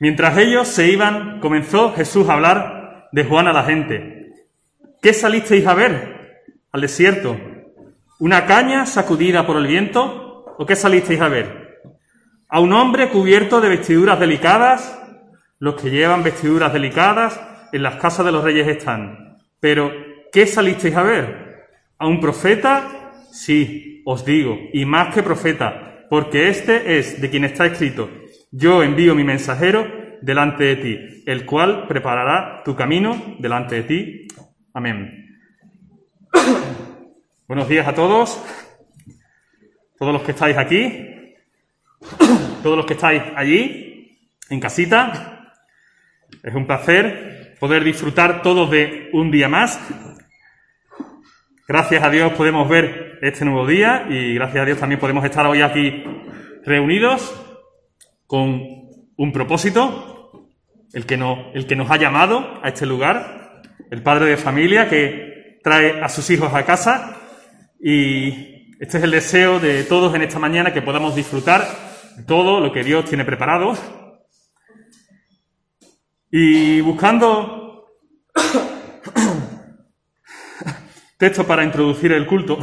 Mientras ellos se iban, comenzó Jesús a hablar de Juan a la gente. ¿Qué salisteis a ver al desierto? ¿Una caña sacudida por el viento? ¿O qué salisteis a ver? ¿A un hombre cubierto de vestiduras delicadas? Los que llevan vestiduras delicadas en las casas de los reyes están. Pero, ¿qué salisteis a ver? ¿A un profeta? Sí, os digo, y más que profeta, porque este es de quien está escrito, yo envío mi mensajero delante de ti, el cual preparará tu camino delante de ti. Amén. Buenos días a todos, todos los que estáis aquí, todos los que estáis allí, en casita. Es un placer poder disfrutar todos de un día más. Gracias a Dios podemos ver este nuevo día y gracias a Dios también podemos estar hoy aquí reunidos con un propósito, el que, nos ha llamado a este lugar, el padre de familia que trae a sus hijos a casa y este es el deseo de todos en esta mañana que podamos disfrutar de todo lo que Dios tiene preparado. Y buscando texto para introducir el culto,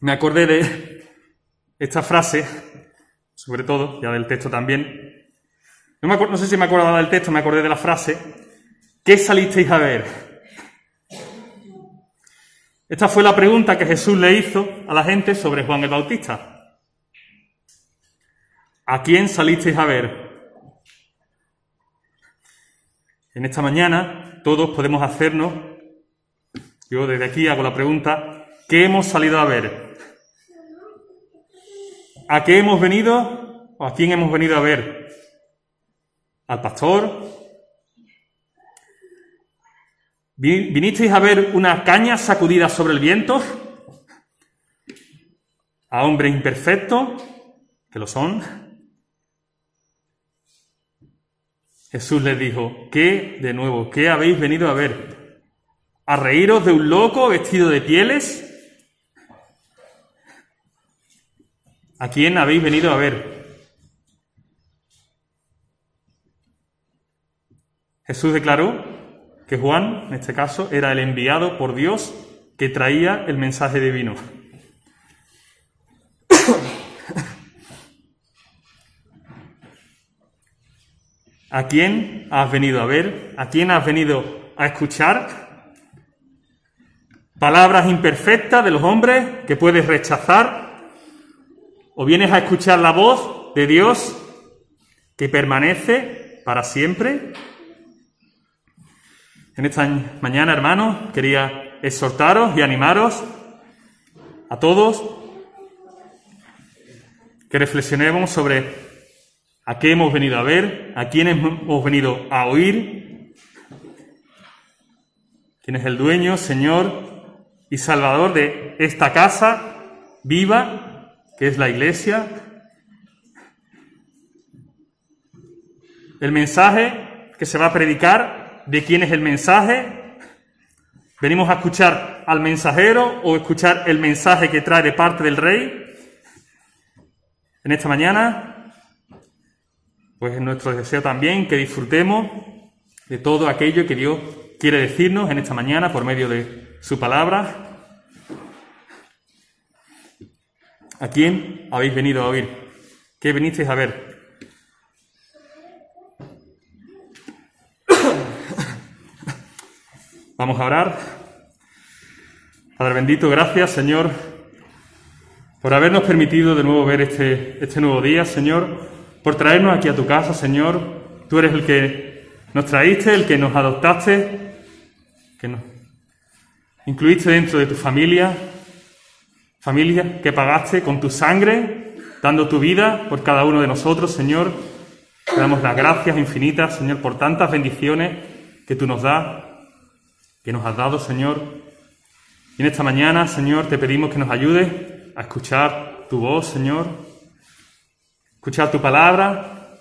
me acordé de esta frase sobre todo, ya del texto también. No, sé si me acuerdo del texto, me acordé de la frase. ¿Qué salisteis a ver? Esta fue la pregunta que Jesús le hizo a la gente sobre Juan el Bautista. ¿A quién salisteis a ver? En esta mañana todos podemos hacernos, yo desde aquí hago la pregunta, ¿qué hemos salido a ver? ¿A qué hemos venido o a quién hemos venido a ver? ¿Al pastor? ¿Vinisteis a ver una caña sacudida sobre el viento? ¿A hombres imperfectos? Que lo son. Jesús les dijo, ¿qué, de nuevo, qué habéis venido a ver? ¿A reíros de un loco vestido de pieles? ¿A quién habéis venido a ver? Jesús declaró que Juan, en este caso, era el enviado por Dios que traía el mensaje divino. ¿A quién has venido a ver? ¿A quién has venido a escuchar? Palabras imperfectas de los hombres que puedes rechazar o vienes a escuchar la voz de Dios que permanece para siempre. En esta mañana, hermanos, quería exhortaros y animaros a todos que reflexionemos sobre a qué hemos venido a ver, a quién hemos venido a oír, quién es el dueño, Señor y Salvador de esta casa viva que es la iglesia. El mensaje que se va a predicar, ¿de quién es el mensaje? ¿Venimos a escuchar al mensajero o escuchar el mensaje que trae de parte del rey? En esta mañana, pues es nuestro deseo también que disfrutemos de todo aquello que Dios quiere decirnos en esta mañana por medio de su palabra ¿A quién habéis venido a oír? ¿Qué venisteis a ver? Vamos a orar. Padre bendito, gracias, Señor, por habernos permitido de nuevo ver este, este nuevo día, Señor, por traernos aquí a tu casa, Señor. Tú eres el que nos traíste, el que nos adoptaste, que nos incluiste dentro de tu familia, Familia que pagaste con tu sangre, dando tu vida por cada uno de nosotros, Señor. Te damos las gracias infinitas, Señor, por tantas bendiciones que tú nos das, que nos has dado, Señor. Y en esta mañana, Señor, te pedimos que nos ayudes a escuchar tu voz, Señor. Escuchar tu palabra,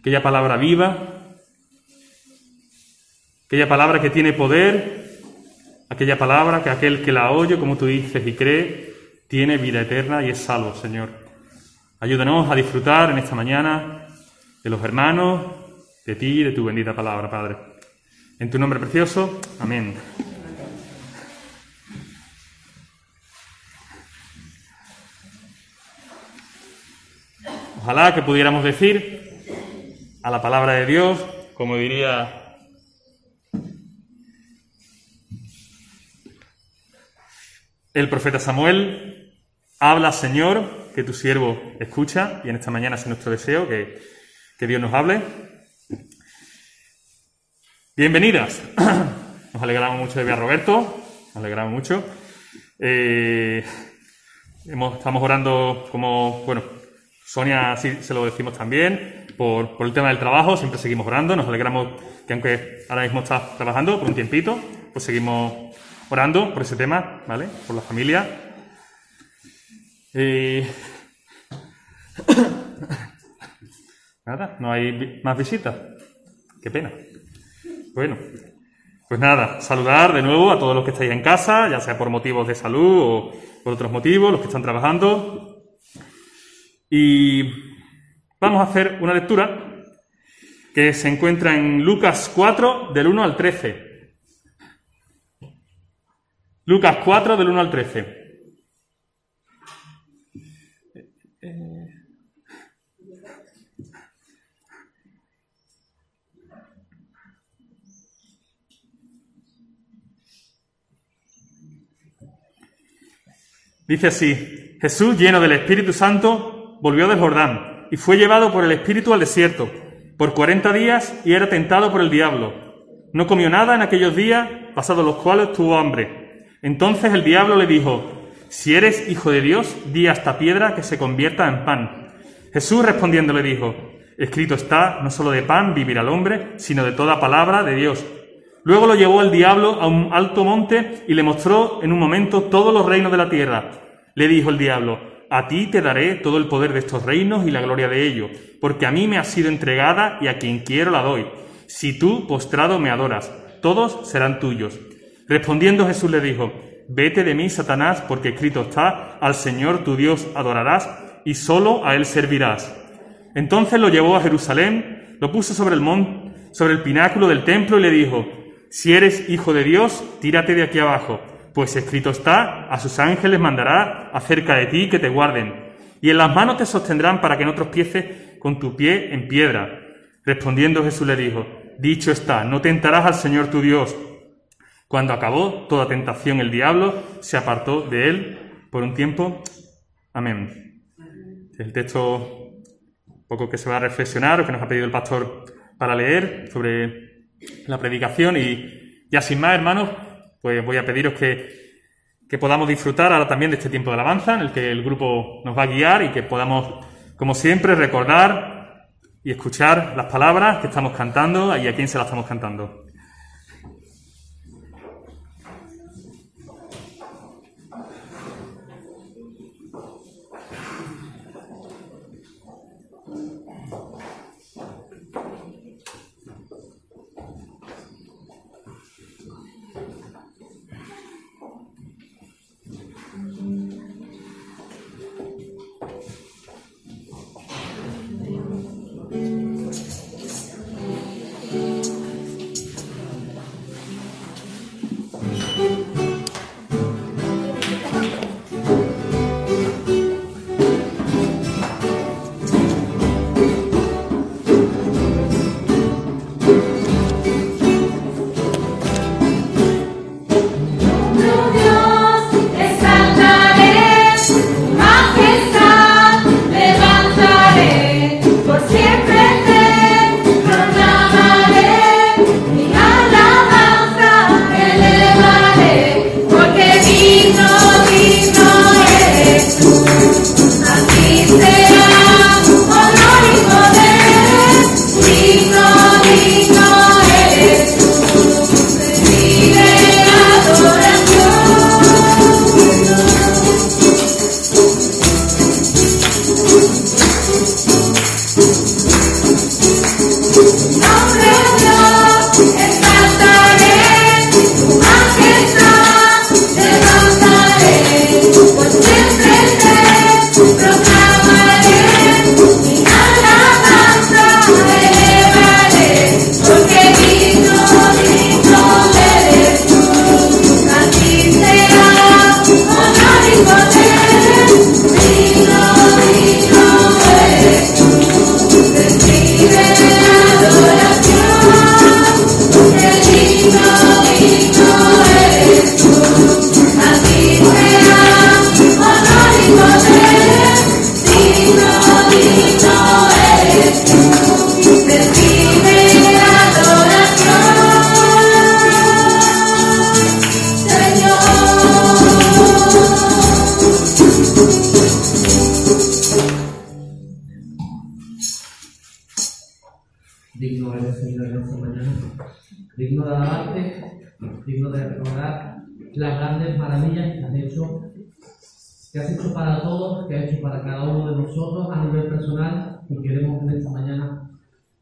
aquella palabra viva, aquella palabra que tiene poder, aquella palabra que aquel que la oye, como tú dices y cree, tiene vida eterna y es salvo, Señor. Ayúdanos a disfrutar en esta mañana de los hermanos, de ti y de tu bendita palabra, Padre. En tu nombre precioso, amén. Ojalá que pudiéramos decir a la palabra de Dios, como diría el profeta Samuel, habla Señor, que tu siervo escucha, y en esta mañana es nuestro deseo que, que Dios nos hable. Bienvenidas. Nos alegramos mucho de ver a Roberto, nos alegramos mucho. Eh, estamos orando como, bueno, Sonia sí se lo decimos también, por, el tema del trabajo, siempre seguimos orando, nos alegramos que aunque ahora mismo estás trabajando por un tiempito, pues seguimos orando por ese tema, ¿vale? Por la familia. nada, no hay más visitas. Qué pena. Bueno, pues nada, saludar de nuevo a todos los que estáis en casa, ya sea por motivos de salud o por otros motivos, los que están trabajando. Y vamos a hacer una lectura que se encuentra en Lucas 4, del 1 al 13. Lucas 4, del 1 al 13. Dice así, Jesús lleno del Espíritu Santo volvió del Jordán y fue llevado por el Espíritu al desierto por cuarenta días y era tentado por el diablo. No comió nada en aquellos días, pasados los cuales tuvo hambre. Entonces el diablo le dijo, si eres hijo de Dios, di a esta piedra que se convierta en pan. Jesús respondiendo le dijo, escrito está, no solo de pan vivirá el hombre, sino de toda palabra de Dios. Luego lo llevó el diablo a un alto monte y le mostró en un momento todos los reinos de la tierra. Le dijo el diablo, a ti te daré todo el poder de estos reinos y la gloria de ellos, porque a mí me ha sido entregada y a quien quiero la doy. Si tú, postrado, me adoras, todos serán tuyos. Respondiendo Jesús le dijo, Vete de mí, Satanás, porque escrito está, al Señor tu Dios adorarás y solo a Él servirás. Entonces lo llevó a Jerusalén, lo puso sobre el monte, sobre el pináculo del templo y le dijo, Si eres hijo de Dios, tírate de aquí abajo pues escrito está, a sus ángeles mandará acerca de ti que te guarden, y en las manos te sostendrán para que no tropieces con tu pie en piedra. Respondiendo Jesús le dijo, dicho está, no tentarás al Señor tu Dios. Cuando acabó toda tentación el diablo se apartó de él por un tiempo. Amén. El texto poco que se va a reflexionar o que nos ha pedido el pastor para leer sobre la predicación y ya sin más, hermanos, pues voy a pediros que, podamos disfrutar ahora también de este tiempo de alabanza en el que el grupo nos va a guiar y que podamos, como siempre, recordar y escuchar las palabras que estamos cantando y a quién se las estamos cantando.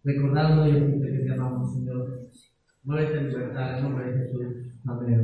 Recordarlo y que te amamos, Señor. Muévete en libertad en nombre de Jesús. Amén.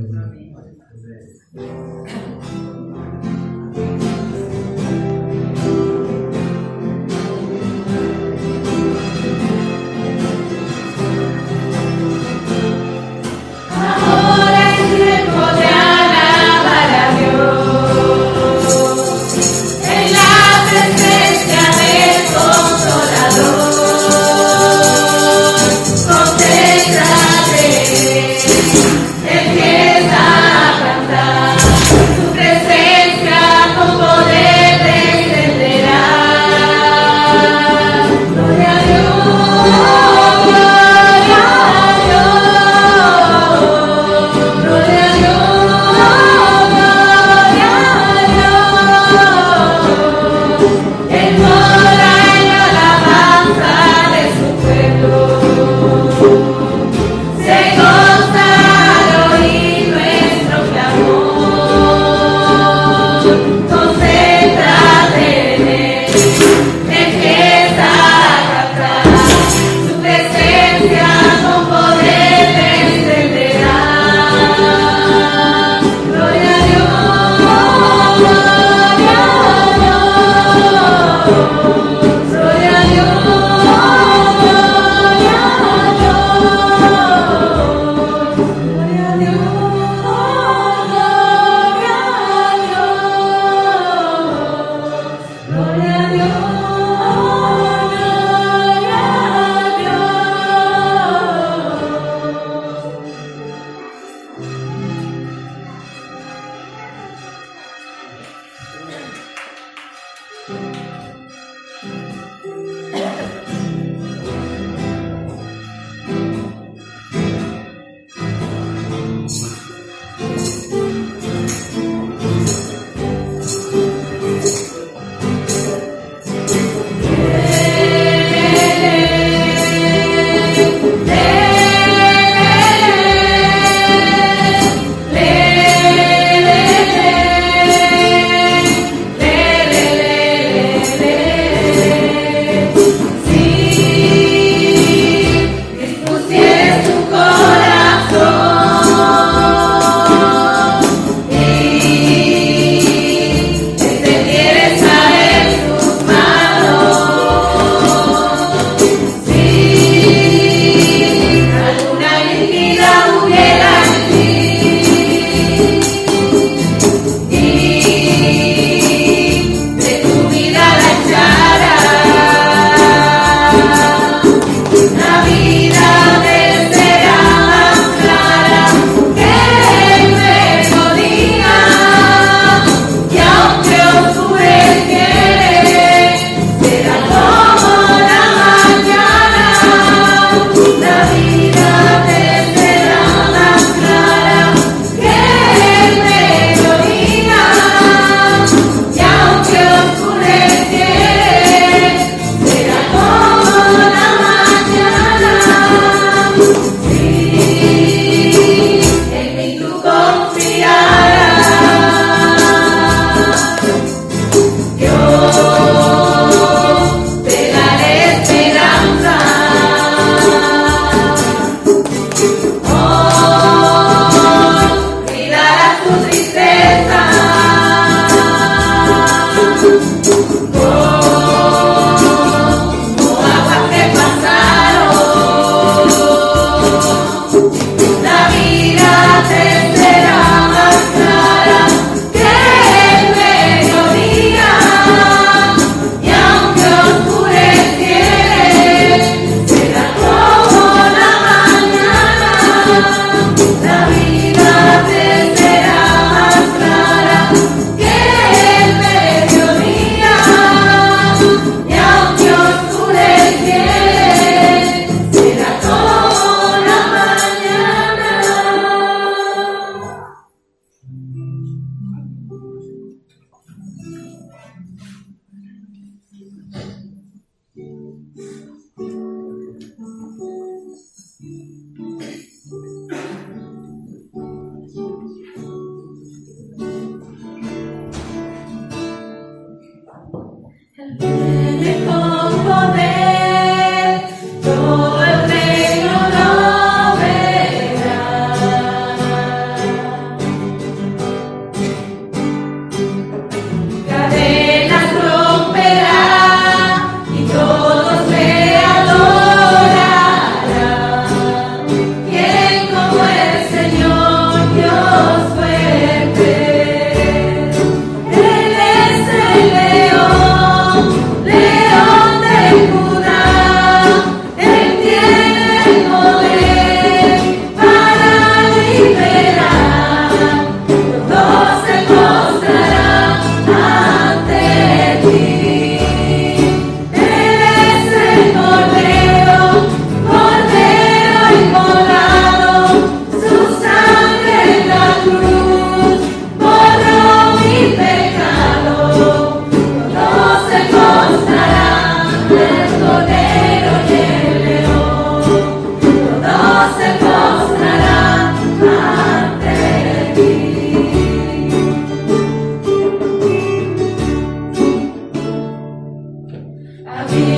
I'll be.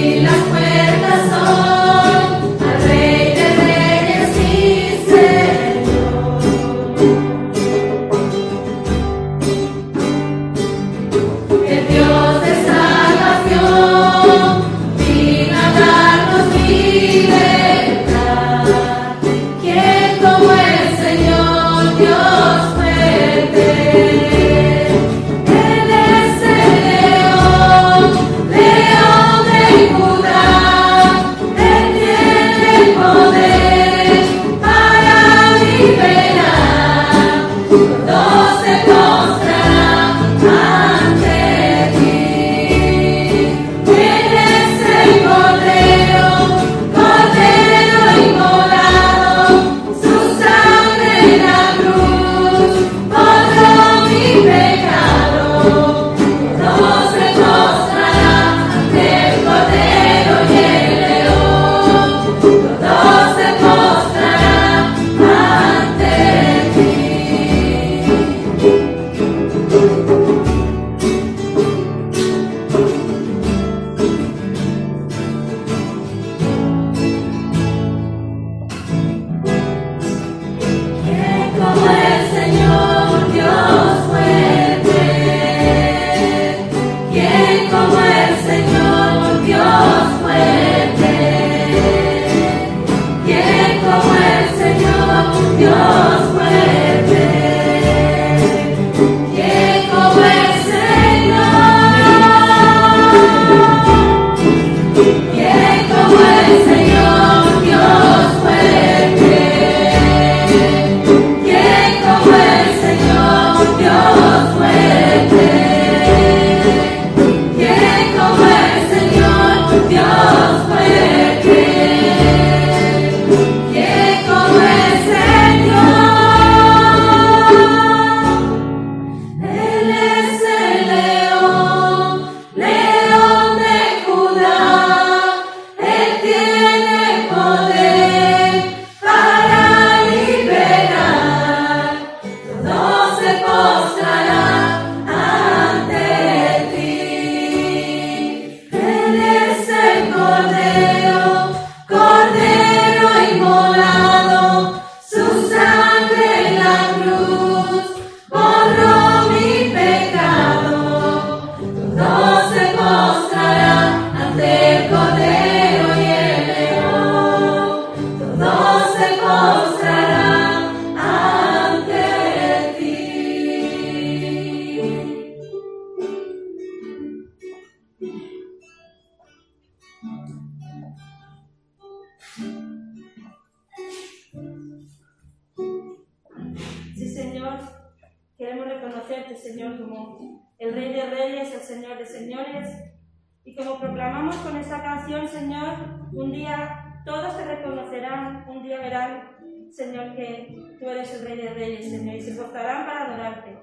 el Rey de Reyes, Señor, y se postrarán para adorarte.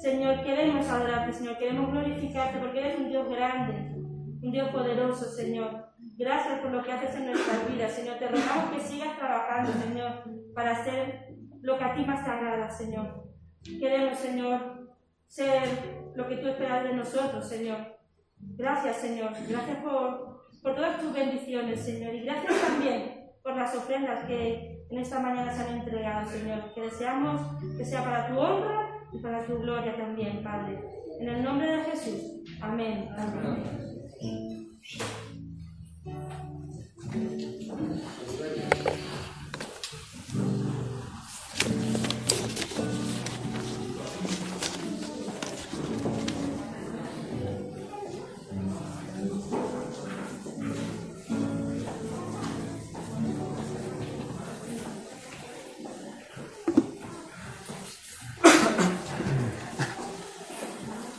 Señor, queremos adorarte, Señor, queremos glorificarte porque eres un Dios grande, un Dios poderoso, Señor. Gracias por lo que haces en nuestras vidas, Señor. Te rogamos que sigas trabajando, Señor, para hacer lo que a ti más te agrada, Señor. Queremos, Señor, ser lo que tú esperas de nosotros, Señor. Gracias, Señor. Gracias por, por todas tus bendiciones, Señor. Y gracias también por las ofrendas que en esta mañana se han entregado, Señor. Que deseamos que sea para tu honra y para tu gloria también, Padre. En el nombre de Jesús. Amén. Amén.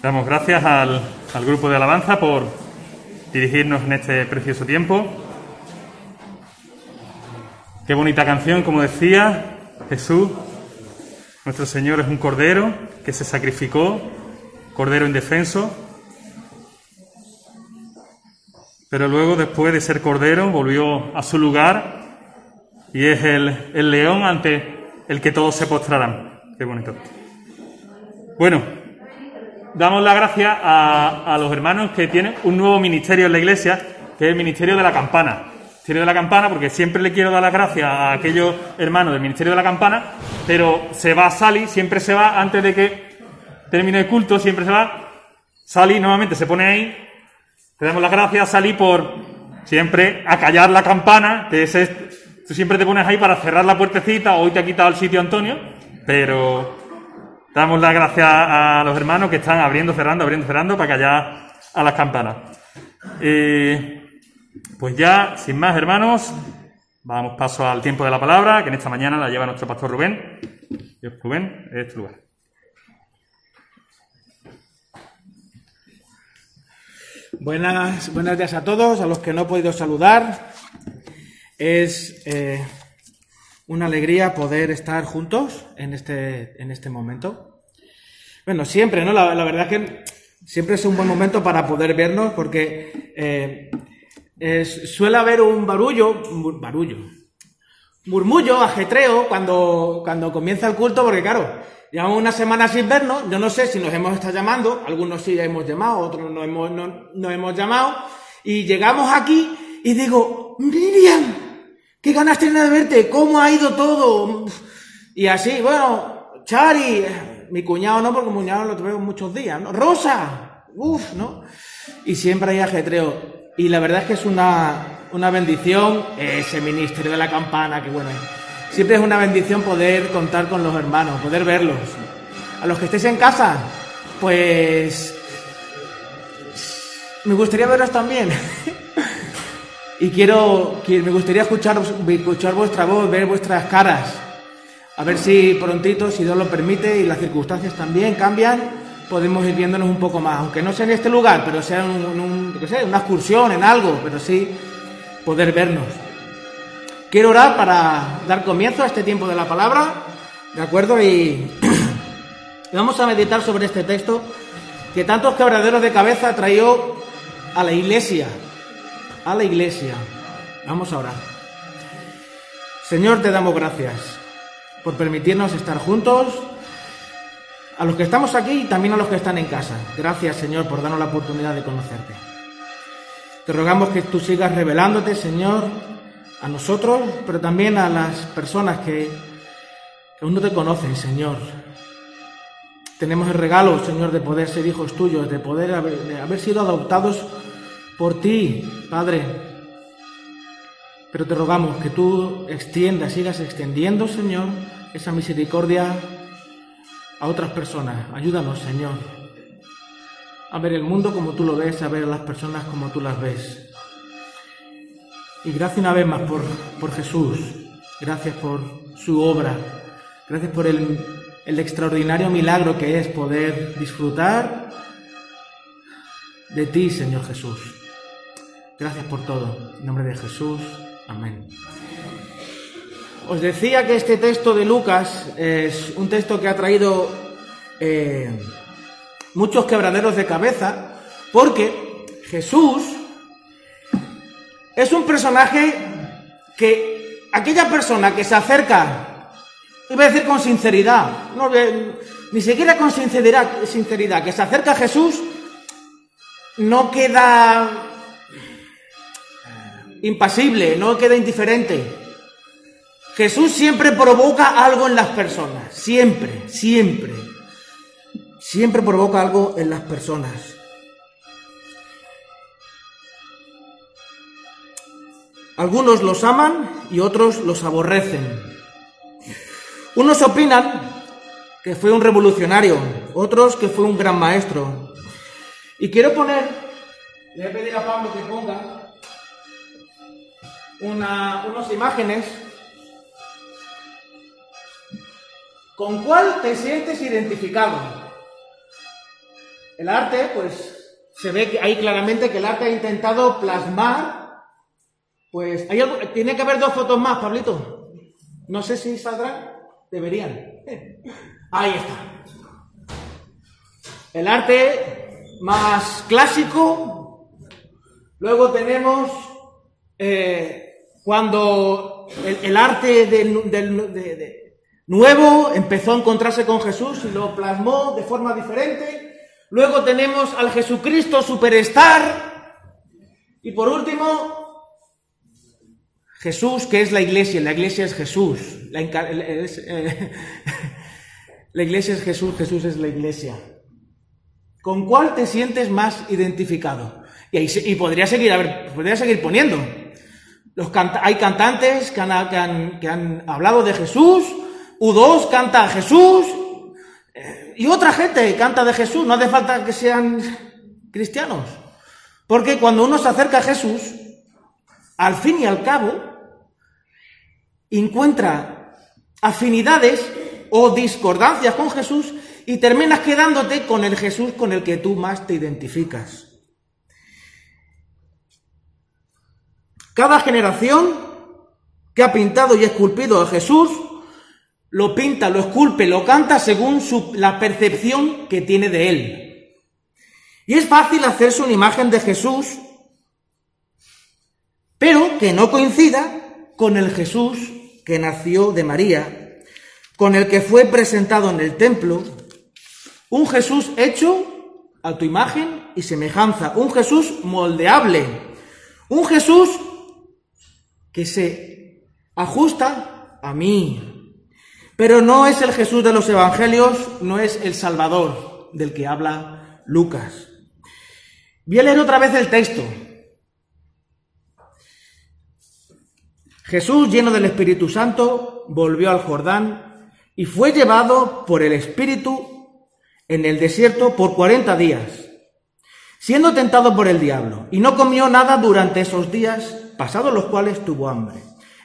Damos gracias al, al grupo de alabanza por dirigirnos en este precioso tiempo. Qué bonita canción, como decía Jesús. Nuestro Señor es un cordero que se sacrificó, cordero indefenso. Pero luego, después de ser cordero, volvió a su lugar y es el, el león ante el que todos se postrarán. Qué bonito. Bueno, damos la gracia a, los hermanos que tienen un nuevo ministerio en la iglesia, que es el ministerio de la campana. Ministerio de la campana, porque siempre le quiero dar las gracias a aquellos hermanos del ministerio de la campana, pero se va Sally, siempre se va antes de que termine el culto, siempre se va. Sally nuevamente se pone ahí. Te damos las gracias, Sally, por siempre acallar la campana, que es, tú siempre te pones ahí para cerrar la puertecita, hoy te ha quitado el sitio Antonio, pero Damos las gracias a los hermanos que están abriendo, cerrando, abriendo, cerrando para callar a las campanas. pues ya, sin más hermanos, vamos paso al tiempo de la palabra, que en esta mañana la lleva nuestro pastor Rubén. Rubén, es tu lugar. Buenas, buenos días a todos, a los que no he podido saludar. Es eh, una alegría poder estar juntos en este, en este momento. Bueno, siempre, ¿no? La, verdad es que siempre es un buen momento para poder vernos porque eh, suele haber un barullo, barullo, murmullo, ajetreo cuando, cuando comienza el culto porque claro, llevamos una semana sin vernos, yo no sé si nos hemos estado llamando, algunos sí hemos llamado, otros no hemos, no, no hemos llamado, y llegamos aquí y digo, Miriam, ¿Qué ganas tiene de verte? ¿Cómo ha ido todo? Y así, bueno, Chari, mi cuñado no, porque mi cuñado lo tuve muchos días, ¿no? Rosa, uff, ¿no? Y siempre hay ajetreo. Y la verdad es que es una, una bendición ese ministerio de la campana, que bueno, siempre es una bendición poder contar con los hermanos, poder verlos. A los que estéis en casa, pues me gustaría veros también. Y quiero, que me gustaría escuchar, vuestra voz, ver vuestras caras. A ver si prontito, si Dios lo permite y las circunstancias también cambian, podemos ir viéndonos un poco más. Aunque no sea en este lugar, pero sea en un, una excursión, en algo, pero sí poder vernos. Quiero orar para dar comienzo a este tiempo de la palabra, ¿de acuerdo? Y, vamos a meditar sobre este texto que tantos quebraderos de cabeza traído a la iglesia a la iglesia. Vamos a orar. Señor, te damos gracias por permitirnos estar juntos, a los que estamos aquí y también a los que están en casa. Gracias, Señor, por darnos la oportunidad de conocerte. Te rogamos que tú sigas revelándote, Señor, a nosotros, pero también a las personas que, aún no te conocen, Señor. Tenemos el regalo, Señor, de poder ser hijos tuyos, de poder de haber sido adoptados por ti, Padre. Pero te rogamos que tú extiendas, sigas extendiendo, Señor, esa misericordia a otras personas. Ayúdanos, Señor, a ver el mundo como tú lo ves, a ver a las personas como tú las ves. Y gracias una vez más por, por Jesús, gracias por su obra, gracias por el, el extraordinario milagro que es poder disfrutar de ti, Señor Jesús. Gracias por todo. En nombre de Jesús. Amén. Os decía que este texto de Lucas es un texto que ha traído eh, muchos quebraderos de cabeza, porque Jesús es un personaje que aquella persona que se acerca, iba a decir con sinceridad, no, ni siquiera con sinceridad, sinceridad, que se acerca a Jesús, no queda impasible, no queda indiferente. Jesús siempre provoca algo en las personas, siempre, siempre. Siempre provoca algo en las personas. Algunos los aman y otros los aborrecen. Unos opinan que fue un revolucionario, otros que fue un gran maestro. Y quiero poner, le voy a pedir a Pablo que ponga una, unas imágenes. ¿Con cuál te sientes identificado? El arte, pues se ve que ahí claramente que el arte ha intentado plasmar pues hay algo, tiene que haber dos fotos más, Pablito. No sé si saldrán. Deberían. Ahí está. El arte más clásico. Luego tenemos eh, cuando el, arte de, nuevo empezó a encontrarse con Jesús y lo plasmó de forma diferente. Luego tenemos al Jesucristo Superstar. Y por último, Jesús, que es la iglesia? La iglesia es Jesús. La, eh, la, iglesia es Jesús, Jesús es la iglesia. ¿Con cuál te sientes más identificado? Y, y podría, seguir, a ver, podría seguir poniendo. Los hay cantantes que han, que, han, hablado de Jesús, U2 canta a Jesús, eh, y otra gente canta de Jesús. No hace falta que sean cristianos. Porque cuando uno se acerca a Jesús, al fin y al cabo, encuentra afinidades o discordancias con Jesús y terminas quedándote con el Jesús con el que tú más te identificas. Cada generación que ha pintado y esculpido a Jesús, lo pinta, lo esculpe, lo canta según la percepción que tiene de él. Y es fácil hacerse una imagen de Jesús, pero que no coincida con el Jesús que nació de María, con el que fue presentado en el templo, un Jesús hecho a tu imagen y semejanza, un Jesús moldeable, un Jesús que se ajusta a mí. Pero no es el Jesús de los evangelios, no es el Salvador del que habla Lucas. Voy a leer otra vez el texto, Jesús, lleno del Espíritu Santo, volvió al Jordán y fue llevado por el Espíritu en el desierto por cuarenta días, siendo tentado por el diablo, y no comió nada durante esos días, pasados los cuales tuvo hambre.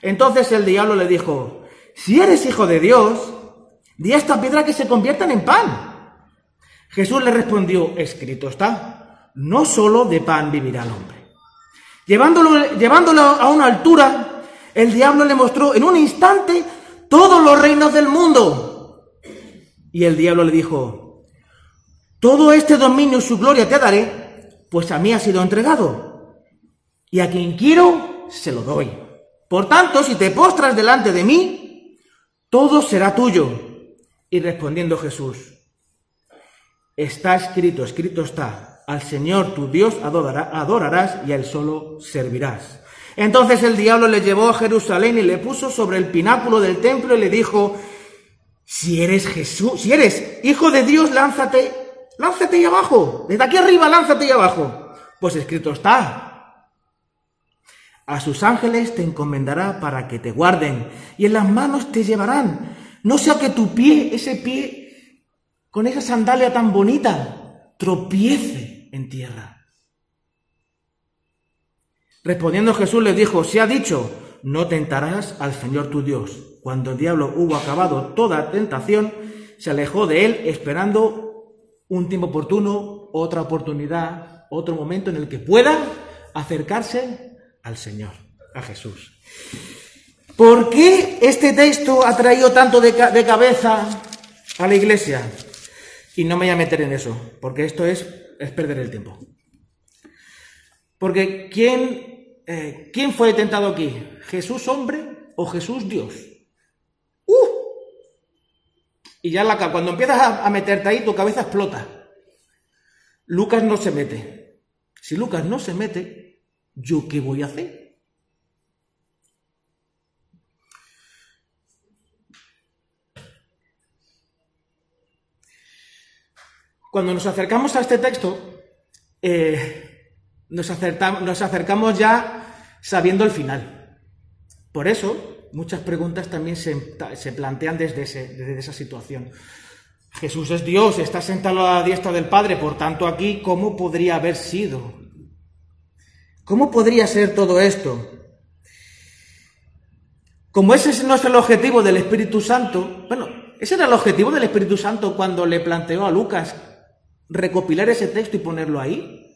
Entonces el diablo le dijo, si eres hijo de Dios, di a esta piedra que se conviertan en pan. Jesús le respondió, escrito está, no solo de pan vivirá el hombre. Llevándolo, llevándolo a una altura, el diablo le mostró en un instante todos los reinos del mundo. Y el diablo le dijo, todo este dominio y su gloria te daré, pues a mí ha sido entregado. Y a quien quiero, se lo doy. Por tanto, si te postras delante de mí, todo será tuyo. Y respondiendo Jesús, está escrito, escrito está, al Señor tu Dios adorarás y a Él solo servirás. Entonces el diablo le llevó a Jerusalén y le puso sobre el pináculo del templo y le dijo, si eres Jesús, si eres hijo de Dios, lánzate, lánzate ahí abajo, desde aquí arriba, lánzate ahí abajo. Pues escrito está, a sus ángeles te encomendará para que te guarden y en las manos te llevarán. No sea que tu pie, ese pie, con esa sandalia tan bonita, tropiece en tierra. Respondiendo Jesús le dijo, se ha dicho, no tentarás al Señor tu Dios. Cuando el diablo hubo acabado toda tentación, se alejó de él esperando un tiempo oportuno, otra oportunidad, otro momento en el que pueda acercarse al Señor, a Jesús. ¿Por qué este texto ha traído tanto de, cabeza a la iglesia? Y no me voy a meter en eso, porque esto es, es perder el tiempo. Porque ¿quién, eh, ¿quién fue tentado aquí? ¿Jesús hombre o Jesús Dios? ¡Uh! Y ya la, cuando empiezas a, meterte ahí, tu cabeza explota. Lucas no se mete. Si Lucas no se mete, ¿yo qué voy a hacer? Cuando nos acercamos a este texto, eh, nos, nos acercamos ya sabiendo el final. Por eso, muchas preguntas también se, se plantean desde, desde, esa situación. Jesús es Dios, está sentado a la diestra del Padre, por tanto aquí, ¿cómo podría haber sido? ¿Cómo podría ser todo esto? Como ese no es el objetivo del Espíritu Santo, bueno, ese era el objetivo del Espíritu Santo cuando le planteó a Lucas recopilar ese texto y ponerlo ahí.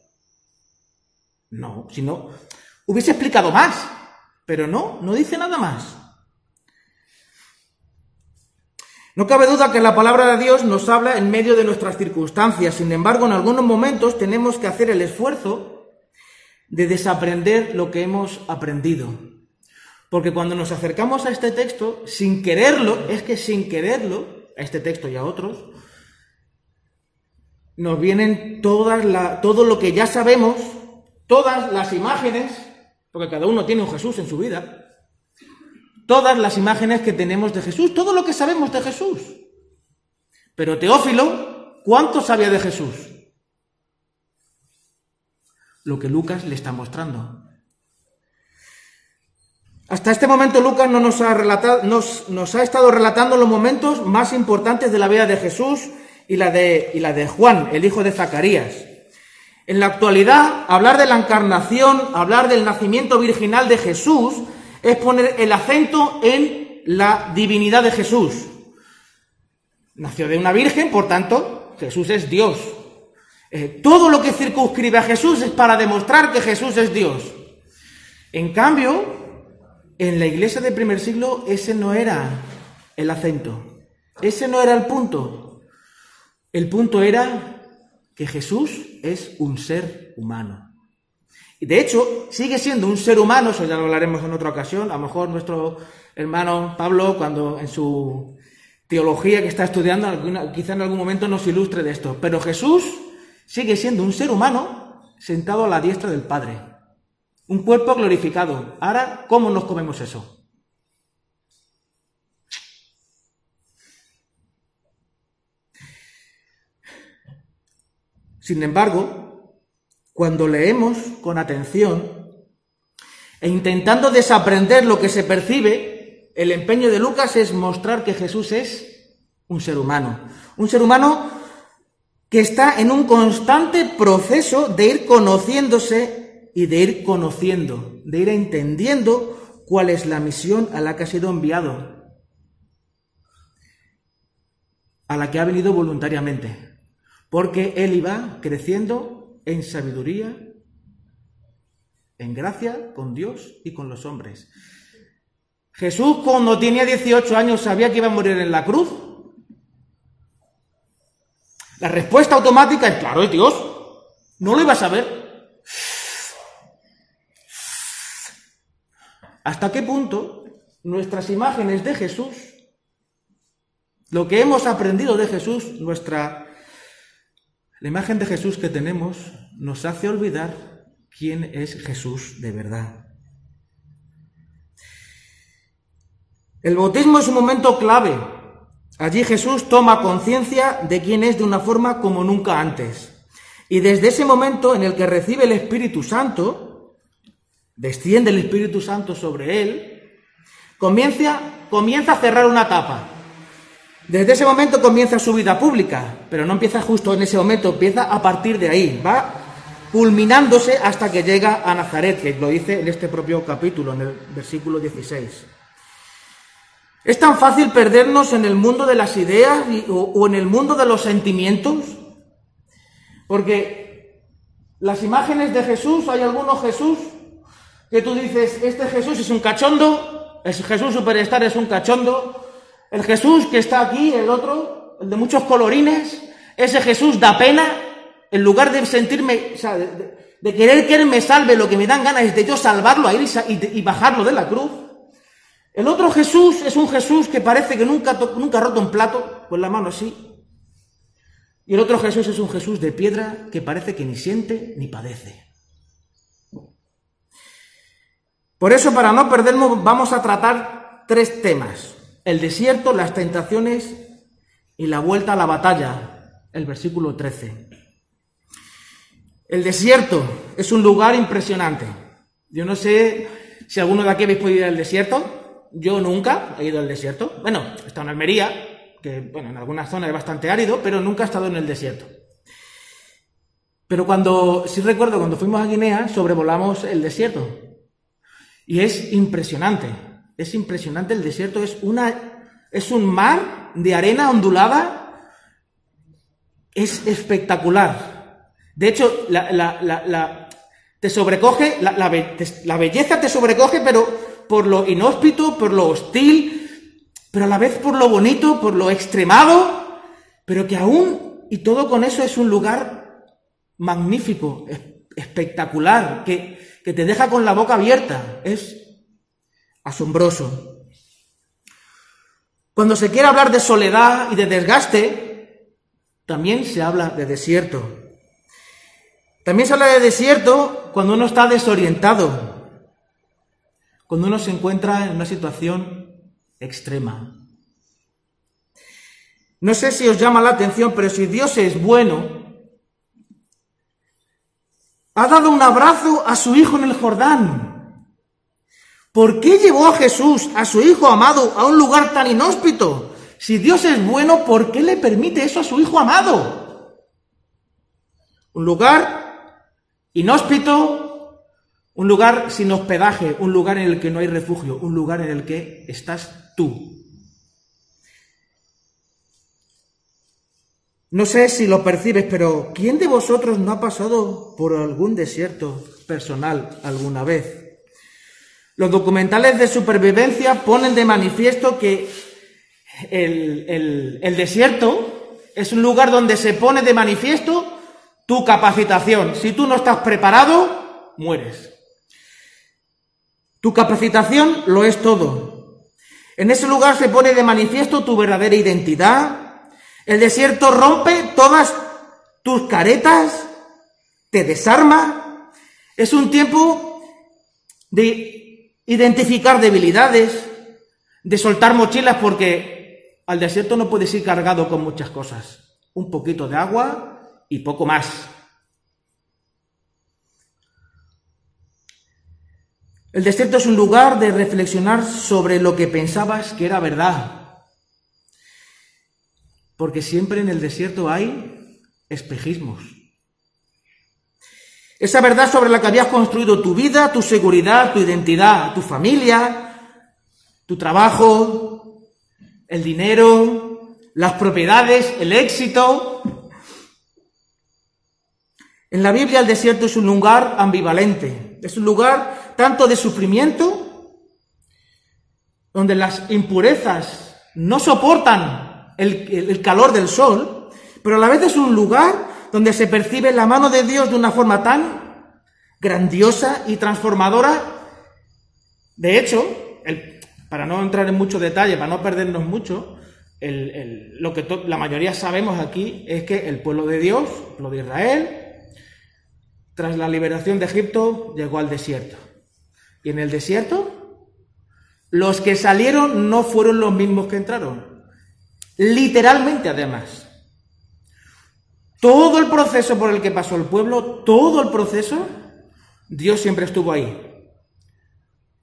No, si no, hubiese explicado más, pero no, no dice nada más. No cabe duda que la palabra de Dios nos habla en medio de nuestras circunstancias. Sin embargo, en algunos momentos tenemos que hacer el esfuerzo de desaprender lo que hemos aprendido. Porque cuando nos acercamos a este texto, sin quererlo, es que sin quererlo, a este texto y a otros, nos vienen todas la, todo lo que ya sabemos, todas las imágenes, porque cada uno tiene un Jesús en su vida, todas las imágenes que tenemos de Jesús, todo lo que sabemos de Jesús. Pero Teófilo, ¿cuánto sabía de Jesús? Lo que Lucas le está mostrando. Hasta este momento Lucas no nos ha, relatado, nos, ha estado relatando los momentos más importantes de la vida de Jesús y la de, y la de Juan, el hijo de Zacarías. En la actualidad, hablar de la encarnación, hablar del nacimiento virginal de Jesús, es poner el acento en la divinidad de Jesús. Nació de una virgen, por tanto, Jesús es Dios. Eh, todo lo que circunscribe a Jesús es para demostrar que Jesús es Dios. En cambio, en la iglesia del primer siglo ese no era el acento, ese no era el punto. El punto era que Jesús es un ser humano. Y de hecho, sigue siendo un ser humano, eso ya lo hablaremos en otra ocasión. A lo mejor nuestro hermano Pablo, cuando en su teología que está estudiando, quizá en algún momento nos ilustre de esto. Pero Jesús sigue siendo un ser humano sentado a la diestra del Padre. Un cuerpo glorificado. Ahora, ¿cómo nos comemos eso? Sin embargo, cuando leemos con atención e intentando desaprender lo que se percibe, el empeño de Lucas es mostrar que Jesús es un ser humano. Un ser humano que está en un constante proceso de ir conociéndose y de ir conociendo, de ir entendiendo cuál es la misión a la que ha sido enviado, a la que ha venido voluntariamente, porque él iba creciendo en sabiduría, en gracia con Dios y con los hombres. Jesús cuando tenía 18 años sabía que iba a morir en la cruz. La respuesta automática es, claro, es Dios. No lo iba a saber. ¿Hasta qué punto nuestras imágenes de Jesús, lo que hemos aprendido de Jesús, nuestra la imagen de Jesús que tenemos nos hace olvidar quién es Jesús de verdad. El bautismo es un momento clave. Allí Jesús toma conciencia de quién es de una forma como nunca antes. Y desde ese momento en el que recibe el Espíritu Santo, desciende el Espíritu Santo sobre él, comienza, comienza a cerrar una etapa. Desde ese momento comienza su vida pública, pero no empieza justo en ese momento, empieza a partir de ahí, va culminándose hasta que llega a Nazaret, que lo dice en este propio capítulo, en el versículo 16. ¿Es tan fácil perdernos en el mundo de las ideas o, en el mundo de los sentimientos? Porque las imágenes de Jesús, hay algunos Jesús que tú dices, este Jesús es un cachondo, es Jesús superstar es un cachondo, el Jesús que está aquí, el otro, el de muchos colorines, ese Jesús da pena, en lugar de sentirme, o sea, de, querer que Él me salve, lo que me dan ganas es de yo salvarlo a Él y, bajarlo de la cruz. El otro Jesús es un Jesús que parece que nunca, nunca ha roto un plato con la mano así. Y el otro Jesús es un Jesús de piedra que parece que ni siente ni padece. Por eso, para no perdernos, vamos a tratar tres temas. El desierto, las tentaciones y la vuelta a la batalla, el versículo 13. El desierto es un lugar impresionante. Yo no sé si alguno de aquí habéis podido ir al desierto. Yo nunca he ido al desierto. Bueno, he estado en Almería, que bueno, en algunas zonas es bastante árido, pero nunca he estado en el desierto. Pero cuando, sí recuerdo, cuando fuimos a Guinea, sobrevolamos el desierto. Y es impresionante. Es impresionante el desierto. Es una, es un mar de arena ondulada. Es espectacular. De hecho, la, la, la, te sobrecoge, la, belleza te sobrecoge, pero por lo inhóspito, por lo hostil, pero a la vez por lo bonito, por lo extremado, pero que aún, y todo con eso es un lugar magnífico, espectacular, que, que te deja con la boca abierta. Es asombroso. Cuando se quiere hablar de soledad y de desgaste, también se habla de desierto. También se habla de desierto cuando uno está desorientado, cuando uno se encuentra en una situación extrema. No sé si os llama la atención, pero si Dios es bueno, ha dado un abrazo a su hijo en el Jordán. ¿Por qué llevó a Jesús, a su hijo amado, a un lugar tan inhóspito? Si Dios es bueno, ¿por qué le permite eso a su hijo amado? Un lugar inhóspito, un lugar sin hospedaje, un lugar en el que no hay refugio, un lugar en el que estás tú. No sé si lo percibes, pero ¿quién de vosotros no ha pasado por algún desierto personal alguna vez? Los documentales de supervivencia ponen de manifiesto que el, desierto es un lugar donde se pone de manifiesto tu capacitación. Si tú no estás preparado, mueres. Tu capacitación lo es todo. En ese lugar se pone de manifiesto tu verdadera identidad, el desierto rompe todas tus caretas, te desarma. Es un tiempo de identificar debilidades, de soltar mochilas porque al desierto no puedes ir cargado con muchas cosas. Un poquito de agua y poco más. El desierto es un lugar de reflexionar sobre lo que pensabas que era verdad porque siempre en el desierto hay espejismos. Esa verdad sobre la que habías construido tu vida, tu seguridad, tu identidad, tu familia, tu trabajo, el dinero, las propiedades, el éxito. En la Biblia el desierto es un lugar ambivalente, es un lugar tanto de sufrimiento, donde las impurezas no soportan el, calor del sol, pero a la vez es un lugar donde se percibe la mano de Dios de una forma tan grandiosa y transformadora. De hecho, para no entrar en mucho detalle, para no perdernos mucho, lo que la mayoría sabemos aquí es que el pueblo de Dios, el pueblo de Israel, tras la liberación de Egipto, llegó al desierto. Y en el desierto, los que salieron no fueron los mismos que entraron. Literalmente, además. Todo el proceso por el que pasó el pueblo, todo el proceso, Dios siempre estuvo ahí.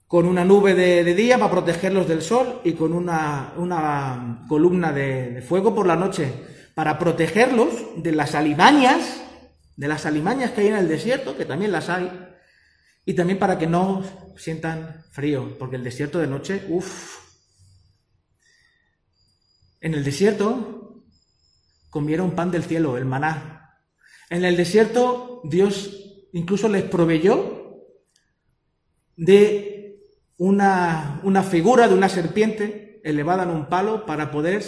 Con una nube de, día para protegerlos del sol y con una, columna de, de, fuego por la noche para protegerlos de las alimañas, de las alimañas que hay en el desierto, que también las hay, y también para que no sientan frío, porque el desierto de noche, uff, en el desierto comieron pan del cielo, el maná. En el desierto Dios incluso les proveyó de una, una figura de una serpiente elevada en un palo para poder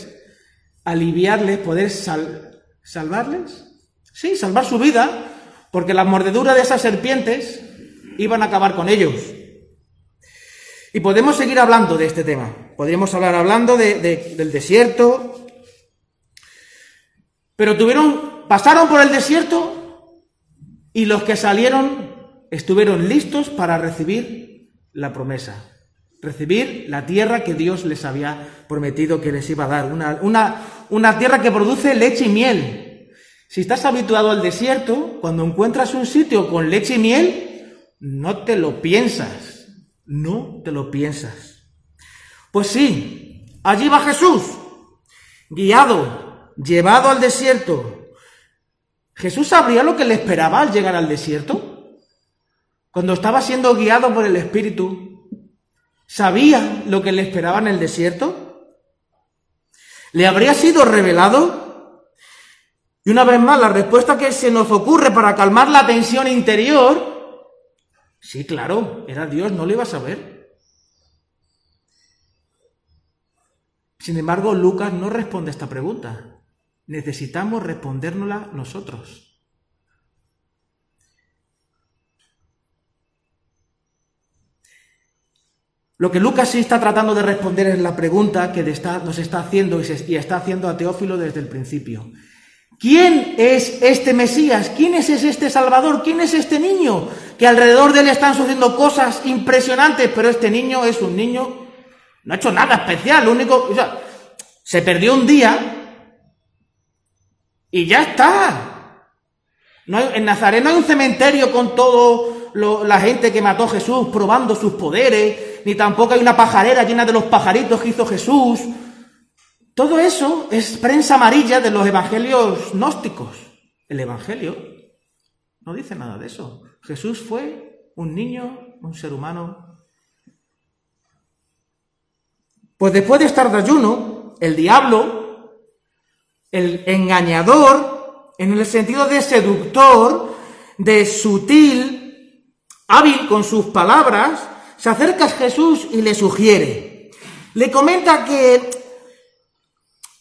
aliviarles, poder salvarles. Sí, salvar su vida, porque la mordedura de esas serpientes iban a acabar con ellos. Y podemos seguir hablando de este tema. Podríamos hablar hablando del desierto. Pero tuvieron, pasaron por el desierto y los que salieron estuvieron listos para recibir la promesa. Recibir la tierra que Dios les había prometido que les iba a dar. Una, una, una tierra que produce leche y miel. Si estás habituado al desierto, cuando encuentras un sitio con leche y miel, no te lo piensas. No te lo piensas. Pues sí, allí va Jesús, guiado, llevado al desierto. ¿Jesús sabría lo que le esperaba al llegar al desierto? Cuando estaba siendo guiado por el Espíritu, ¿sabía lo que le esperaba en el desierto? ¿Le habría sido revelado? Y una vez más, la respuesta que se nos ocurre para calmar la tensión interior, sí, claro, era Dios, no lo iba a saber. Sin embargo, Lucas no responde a esta pregunta. Necesitamos respondérnosla nosotros. Lo que Lucas sí está tratando de responder es la pregunta que nos está haciendo y está haciendo a Teófilo desde el principio. ¿Quién es este Mesías? ¿Quién es este Salvador? ¿Quién es este niño? Que alrededor de él están sucediendo cosas impresionantes, pero este niño es un niño, no ha hecho nada especial, lo único, o sea, se perdió un día y ya está. No en Nazaret no hay un cementerio con toda la gente que mató a Jesús probando sus poderes, ni tampoco hay una pajarera llena de los pajaritos que hizo Jesús. Todo eso es prensa amarilla de los evangelios gnósticos. El evangelio no dice nada de eso. Jesús fue un niño, un ser humano. Pues después de estar de ayuno, el diablo, el engañador, en el sentido de seductor, de sutil, hábil con sus palabras, se acerca a Jesús y le sugiere. Le comenta que,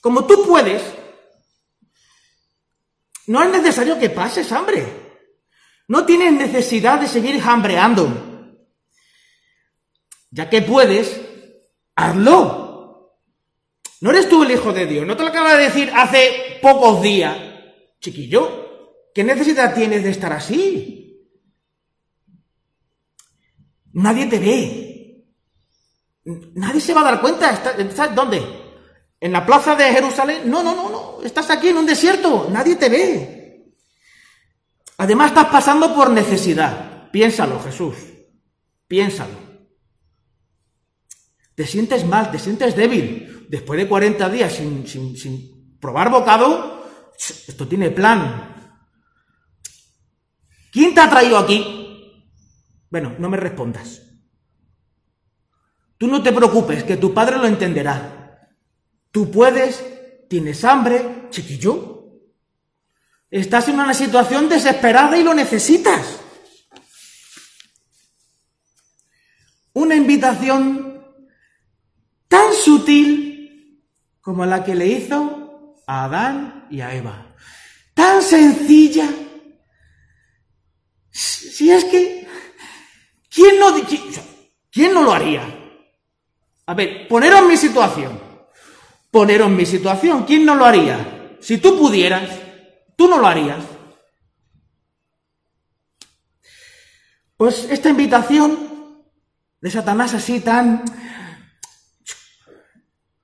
como tú puedes, no es necesario que pases hambre. No tienes necesidad de seguir hambreando. Ya que puedes, hazlo. No eres tú el Hijo de Dios. No te lo acaba de decir hace pocos días. Chiquillo, ¿qué necesidad tienes de estar así? Nadie te ve. Nadie se va a dar cuenta. ¿Estás dónde? ¿En la plaza de Jerusalén? No, no, no, no. Estás aquí en un desierto. Nadie te ve. Además estás pasando por necesidad. Piénsalo, Jesús. Piénsalo. Te sientes mal, te sientes débil. Después de 40 días sin, sin, sin probar bocado, esto tiene plan. ¿Quién te ha traído aquí? Bueno, no me respondas. Tú no te preocupes, que tu padre lo entenderá. Tú puedes, tienes hambre, chiquillo. Estás en una situación desesperada y lo necesitas. Una invitación tan sutil como la que le hizo a Adán y a Eva. Tan sencilla. Si es que ¿Quién no, quién, no lo haría? A ver, poneros mi situación. Poneros mi situación. ¿Quién no lo haría? Si tú pudieras, tú no lo harías. Pues esta invitación de Satanás así tan...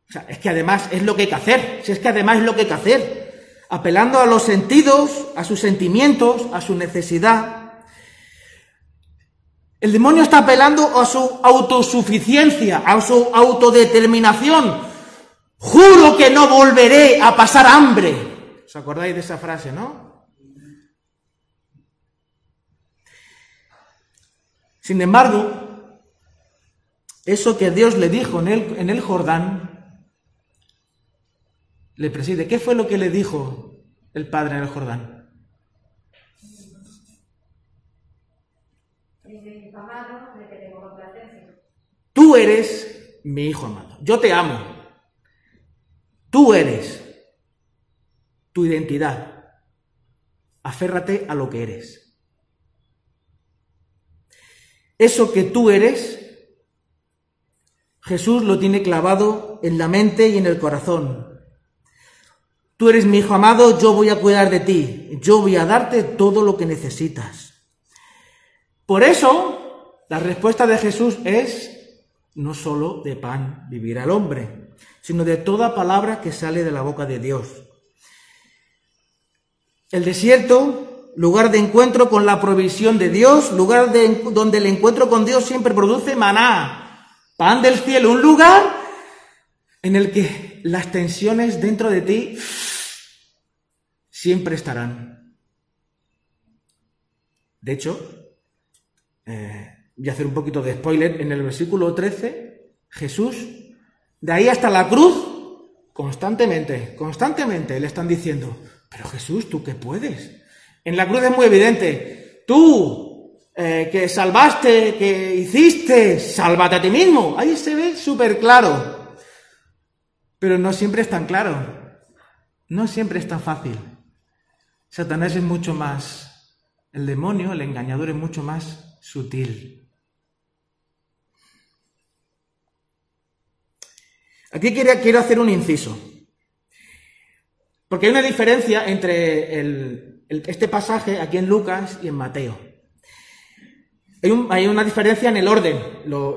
O sea, es que además es lo que hay que hacer. Si es que además es lo que hay que hacer. Apelando a los sentidos, a sus sentimientos, a su necesidad. El demonio está apelando a su autosuficiencia, a su autodeterminación. Juro que no volveré a pasar hambre. ¿Os acordáis de esa frase, no? Sin embargo, eso que Dios le dijo en el, en el Jordán, le preside. ¿Qué fue lo que le dijo el Padre en el Jordán? Tú eres mi hijo amado. Yo te amo. Tú eres tu identidad. Aférrate a lo que eres. Eso que tú eres, Jesús lo tiene clavado en la mente y en el corazón. Tú eres mi hijo amado, yo voy a cuidar de ti, yo voy a darte todo lo que necesitas. Por eso, La respuesta de Jesús es, no solo de pan vivirá el hombre, sino de toda palabra que sale de la boca de Dios. El desierto, lugar de encuentro con la provisión de Dios, lugar de, donde el encuentro con Dios siempre produce maná, pan del cielo, un lugar en el que las tensiones dentro de ti siempre estarán. De hecho, eh, voy a hacer un poquito de spoiler, en el versículo 13, Jesús, de ahí hasta la cruz, constantemente, constantemente le están diciendo, pero Jesús, ¿tú qué puedes? En la cruz es muy evidente, tú eh, que salvaste, que hiciste, sálvate a ti mismo. Ahí se ve súper claro. Pero no siempre es tan claro. No siempre es tan fácil. Satanás es mucho más, el demonio, el engañador es mucho más sutil. Aquí quiero, hacer un inciso. Porque hay una diferencia entre este pasaje aquí en Lucas y en Mateo. Hay, una diferencia en el orden.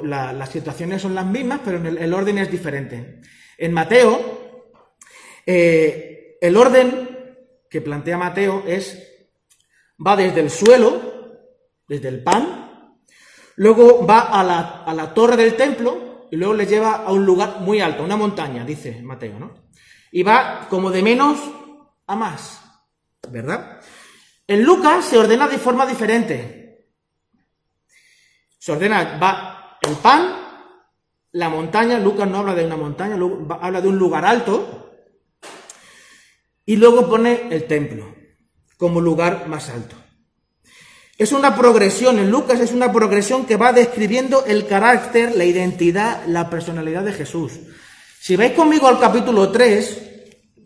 las situaciones son las mismas, pero el, orden es diferente. En Mateo, eh, el orden que plantea Mateo es, va desde el suelo, desde el pan, luego va a la torre del templo y luego le lleva a un lugar muy alto, una montaña, dice Mateo, ¿no? Y va como de menos a más, ¿verdad? En Lucas se ordena de forma diferente. Se ordena, va el pan, la montaña, Lucas no habla de una montaña, habla de un lugar alto, y luego pone el templo como lugar más alto. Es una progresión, en Lucas es una progresión que va describiendo el carácter, la identidad, la personalidad de Jesús. Si vais conmigo al capítulo 3,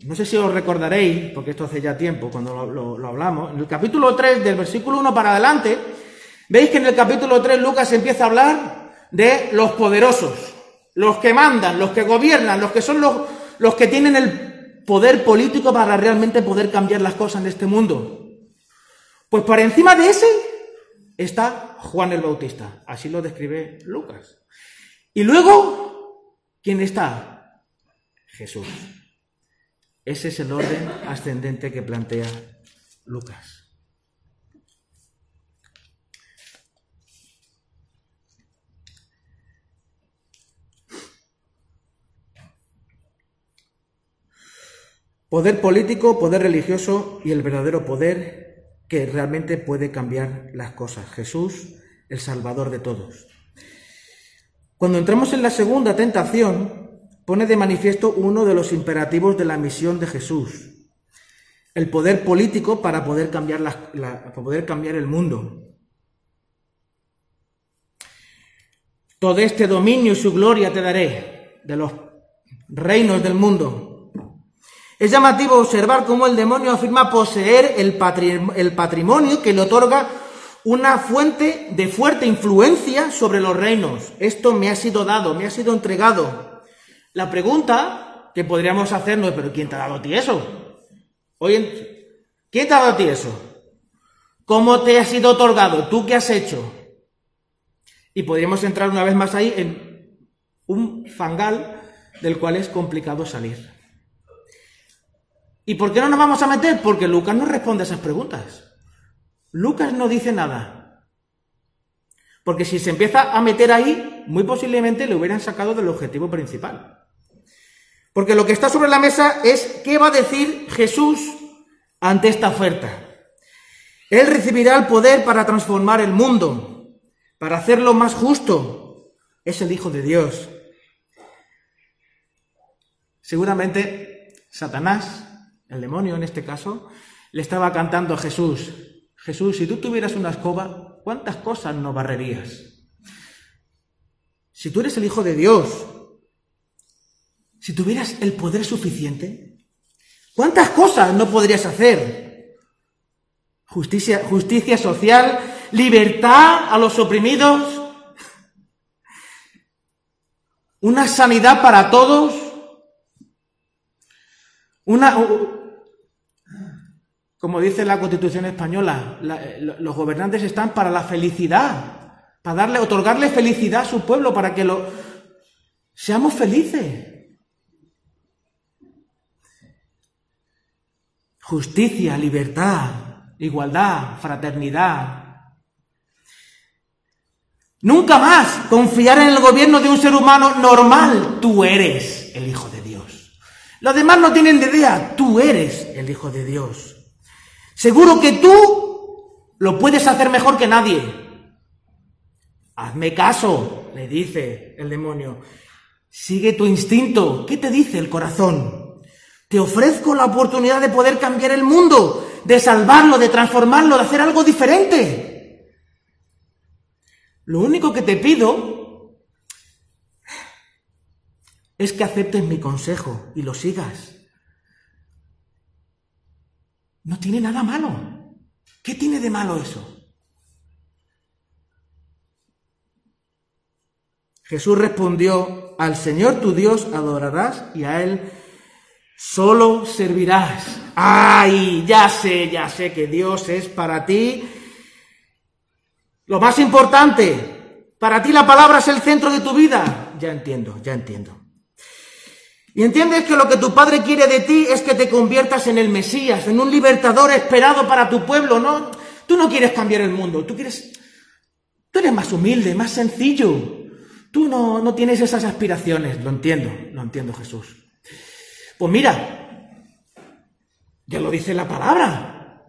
no sé si os recordaréis, porque esto hace ya tiempo cuando lo, hablamos, en el capítulo 3 del versículo 1 para adelante, veis que en el capítulo 3 Lucas empieza a hablar de los poderosos, los que mandan, los que gobiernan, los que son los, los que tienen el poder político para realmente poder cambiar las cosas en este mundo. Pues por encima de ese está Juan el Bautista. Así lo describe Lucas. Y luego, ¿quién está? Jesús. Ese es el orden ascendente que plantea Lucas. Poder político, poder religioso y el verdadero poder que realmente puede cambiar las cosas. Jesús, el Salvador de todos. Cuando entramos en la segunda tentación, pone de manifiesto uno de los imperativos de la misión de Jesús. El poder político para poder cambiar, para poder cambiar el mundo. Todo este dominio y su gloria te daré de los reinos del mundo es llamativo observar cómo el demonio afirma poseer el, patrimonio que le otorga una fuente de fuerte influencia sobre los reinos. Esto me ha sido dado, me ha sido entregado. La pregunta que podríamos hacernos es, pero ¿quién te ha dado a ti eso? Oye, ¿quién te ha dado a ti eso? ¿Cómo te ha sido otorgado? ¿Tú qué has hecho? Y podríamos entrar una vez más ahí en un fangal del cual es complicado salir. ¿Y por qué no nos vamos a meter? Porque Lucas no responde a esas preguntas. Lucas no dice nada. Porque si se empieza a meter ahí, muy posiblemente le hubieran sacado del objetivo principal. Porque lo que está sobre la mesa es qué va a decir Jesús ante esta oferta. Él recibirá el poder para transformar el mundo, para hacerlo más justo. Es el Hijo de Dios. Seguramente Satanás el demonio en este caso, le estaba cantando a Jesús, Jesús, si tú tuvieras una escoba, ¿cuántas cosas no barrerías? Si tú eres el Hijo de Dios, si tuvieras el poder suficiente, ¿cuántas cosas no podrías hacer? Justicia, justicia social, libertad a los oprimidos, una sanidad para todos, una, como dice la Constitución española, los gobernantes están para la felicidad, para darle, otorgarle felicidad a su pueblo, para que lo seamos felices. Justicia, libertad, igualdad, fraternidad. Nunca más confiar en el gobierno de un ser humano normal. Tú eres el Hijo de Dios. Los demás no tienen de idea. Tú eres el Hijo de Dios. Seguro que tú lo puedes hacer mejor que nadie. Hazme caso, le dice el demonio. Sigue tu instinto. ¿Qué te dice el corazón? Te ofrezco la oportunidad de poder cambiar el mundo, de salvarlo, de transformarlo, de hacer algo diferente. Lo único que te pido es que aceptes mi consejo y lo sigas. No tiene nada malo. ¿Qué tiene de malo eso? Jesús respondió, al Señor tu Dios adorarás y a Él solo servirás. Ay, ya sé, ya sé que Dios es para ti lo más importante. Para ti la palabra es el centro de tu vida. Ya entiendo, ya entiendo. Y entiendes que lo que tu padre quiere de ti es que te conviertas en el Mesías, en un libertador esperado para tu pueblo, ¿no? Tú no quieres cambiar el mundo, tú quieres... Tú eres más humilde, más sencillo. Tú no, no tienes esas aspiraciones, lo entiendo, lo entiendo Jesús. Pues mira, ya lo dice la palabra.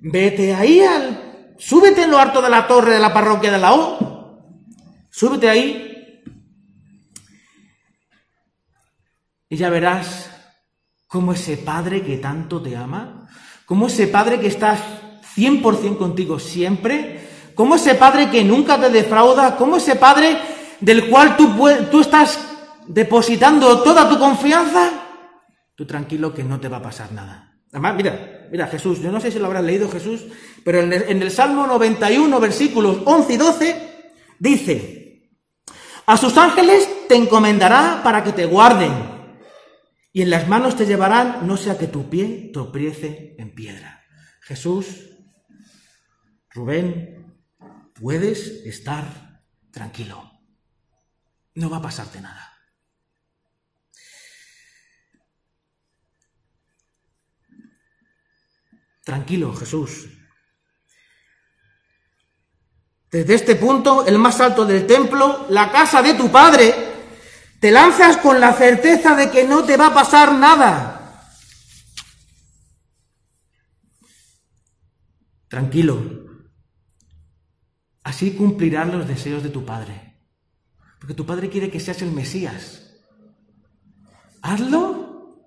Vete ahí al... Súbete en lo alto de la torre de la parroquia de la O. Súbete ahí Y ya verás cómo ese Padre que tanto te ama, cómo ese Padre que está 100% contigo siempre, cómo ese Padre que nunca te defrauda, cómo ese Padre del cual tú, tú estás depositando toda tu confianza, tú tranquilo que no te va a pasar nada. Además, mira, mira Jesús, yo no sé si lo habrás leído Jesús, pero en el, en el Salmo 91, versículos 11 y 12, dice, a sus ángeles te encomendará para que te guarden y en las manos te llevarán, no sea que tu pie tropiece en piedra. Jesús, Rubén, puedes estar tranquilo. No va a pasarte nada. Tranquilo, Jesús. Desde este punto, el más alto del templo, la casa de tu Padre, te lanzas con la certeza de que no te va a pasar nada. Tranquilo. Así cumplirán los deseos de tu Padre. Porque tu Padre quiere que seas el Mesías. Hazlo.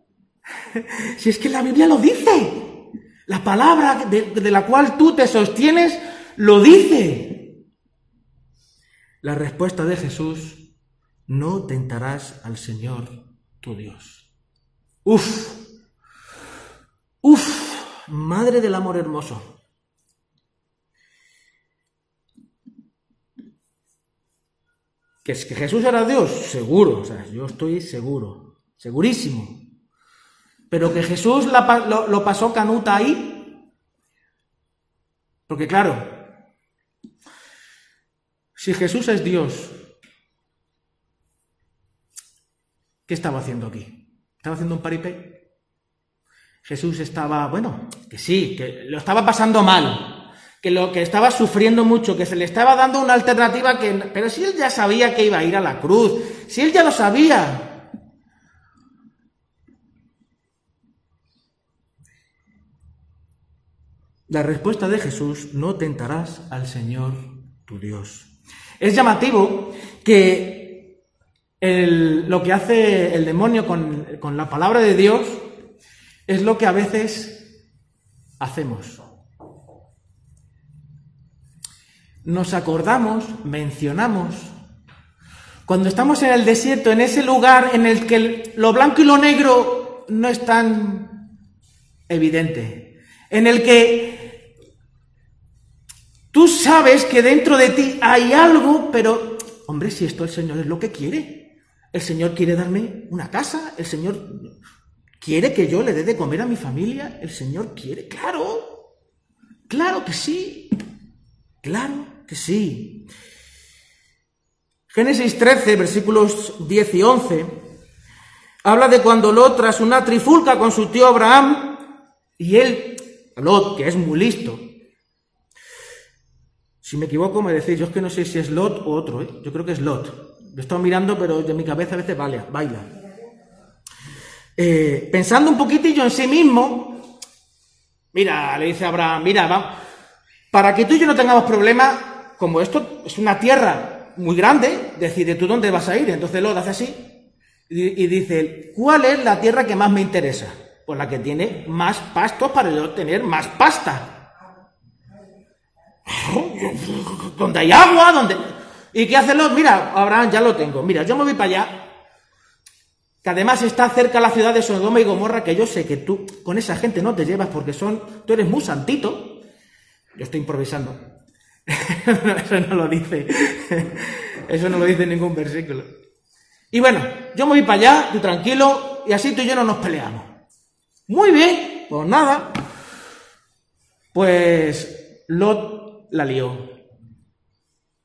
si es que la Biblia lo dice. La palabra de, de la cual tú te sostienes lo dice. La respuesta de Jesús no tentarás al Señor tu Dios. Uf, uf, madre del amor hermoso. ¿Que es que Jesús era Dios? Seguro, o sea, yo estoy seguro, segurísimo. Pero que Jesús lo, lo pasó canuta ahí, porque claro, si Jesús es Dios ¿Qué estaba haciendo aquí? ¿Estaba haciendo un paripé? Jesús estaba, bueno, que sí, que lo estaba pasando mal, que lo que estaba sufriendo mucho, que se le estaba dando una alternativa que pero si él ya sabía que iba a ir a la cruz, si él ya lo sabía. La respuesta de Jesús, no tentarás al Señor tu Dios. Es llamativo que lo que hace el demonio con, con la palabra de Dios es lo que a veces hacemos. Nos acordamos, mencionamos, cuando estamos en el desierto, en ese lugar en el que lo blanco y lo negro no es tan evidente, en el que tú sabes que dentro de ti hay algo, pero, hombre, si esto el Señor es lo que quiere, el Señor quiere darme una casa, el Señor quiere que yo le dé de comer a mi familia, el Señor quiere, claro, claro que sí, claro que sí. Génesis 13, versículos 10 y 11, habla de cuando Lot, tras una trifulca con su tío Abraham, y él, Lot, que es muy listo, si me equivoco me decís, yo es que no sé si es Lot o otro, ¿eh? yo creo que es Lot. Lo he estado mirando, pero de mi cabeza a veces baila. baila. Eh, pensando un poquitillo en sí mismo, mira, le dice Abraham, mira, va, para que tú y yo no tengamos problemas, como esto es una tierra muy grande, decide tú dónde vas a ir. Entonces lo hace así y, dice, ¿cuál es la tierra que más me interesa? Pues la que tiene más pastos para yo tener más pasta. Donde hay agua, donde... ¿Y qué hace Lot? Mira, Abraham, ya lo tengo. Mira, yo me voy para allá, que además está cerca la ciudad de Sodoma y Gomorra, que yo sé que tú con esa gente no te llevas porque son, tú eres muy santito. Yo estoy improvisando. Eso no lo dice. Eso no lo dice ningún versículo. Y bueno, yo me voy para allá, tú tranquilo, y así tú y yo no nos peleamos. Muy bien, pues nada. Pues Lot la lió.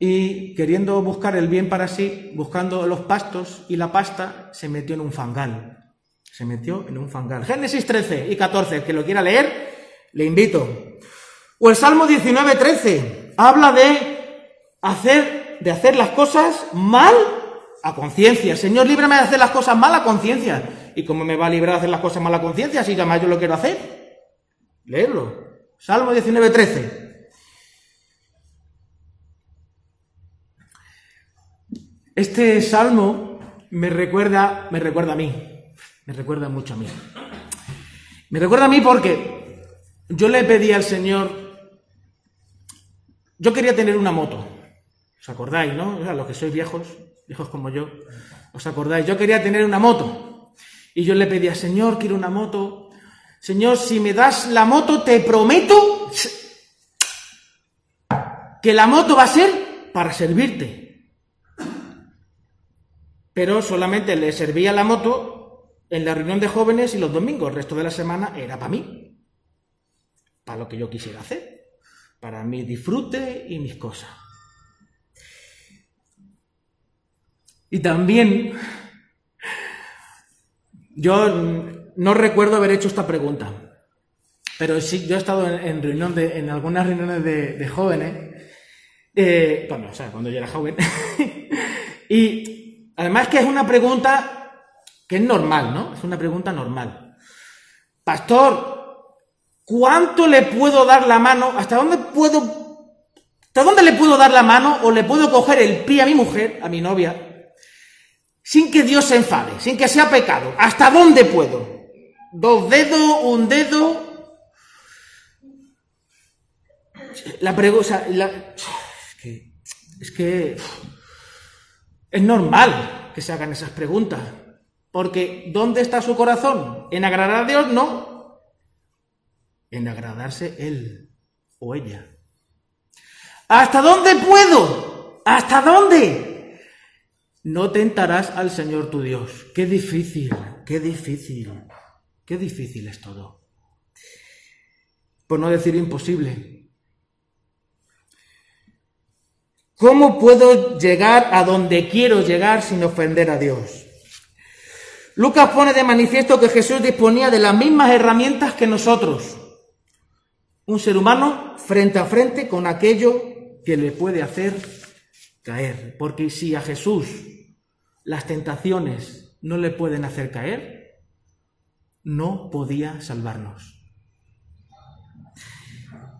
Y queriendo buscar el bien para sí, buscando los pastos y la pasta, se metió en un fangal. Se metió en un fangal. Génesis 13 y 14, que lo quiera leer, le invito. O el Salmo 19, 13 habla de hacer, de hacer las cosas mal a conciencia. Señor, líbrame de hacer las cosas mal a conciencia. ¿Y cómo me va a librar de hacer las cosas mal a conciencia si más yo lo quiero hacer? Leerlo. Salmo 19, 13. Este salmo me recuerda, me recuerda a mí, me recuerda mucho a mí. Me recuerda a mí porque yo le pedí al Señor yo quería tener una moto. ¿Os acordáis, no? O los que sois viejos, viejos como yo, ¿os acordáis? Yo quería tener una moto. Y yo le pedía, Señor, quiero una moto. Señor, si me das la moto, te prometo que la moto va a ser para servirte. Pero solamente le servía la moto en la reunión de jóvenes y los domingos. El resto de la semana era para mí. Para lo que yo quisiera hacer para mi disfrute y mis cosas. Y también yo no recuerdo haber hecho esta pregunta, pero sí, yo he estado en, reunión de, en algunas reuniones de, jóvenes, eh, o sea, cuando yo era joven, y además que es una pregunta que es normal, ¿no? Es una pregunta normal. Pastor, ¿Cuánto le puedo dar la mano? ¿Hasta dónde puedo... ¿Hasta dónde le puedo dar la mano o le puedo coger el pie a mi mujer, a mi novia, sin que Dios se enfade, sin que sea pecado? ¿Hasta dónde puedo? ¿Dos dedos? ¿Un dedo? La pregunta... es, que, es que... Es normal que se hagan esas preguntas. Porque ¿dónde está su corazón? ¿En agradar a Dios? No en agradarse él o ella. ¿Hasta dónde puedo? ¿Hasta dónde? No tentarás al Señor tu Dios. Qué difícil, qué difícil, qué difícil es todo. Por no decir imposible. ¿Cómo puedo llegar a donde quiero llegar sin ofender a Dios? Lucas pone de manifiesto que Jesús disponía de las mismas herramientas que nosotros un ser humano frente a frente con aquello que le puede hacer caer. Porque si a Jesús las tentaciones no le pueden hacer caer, no podía salvarnos.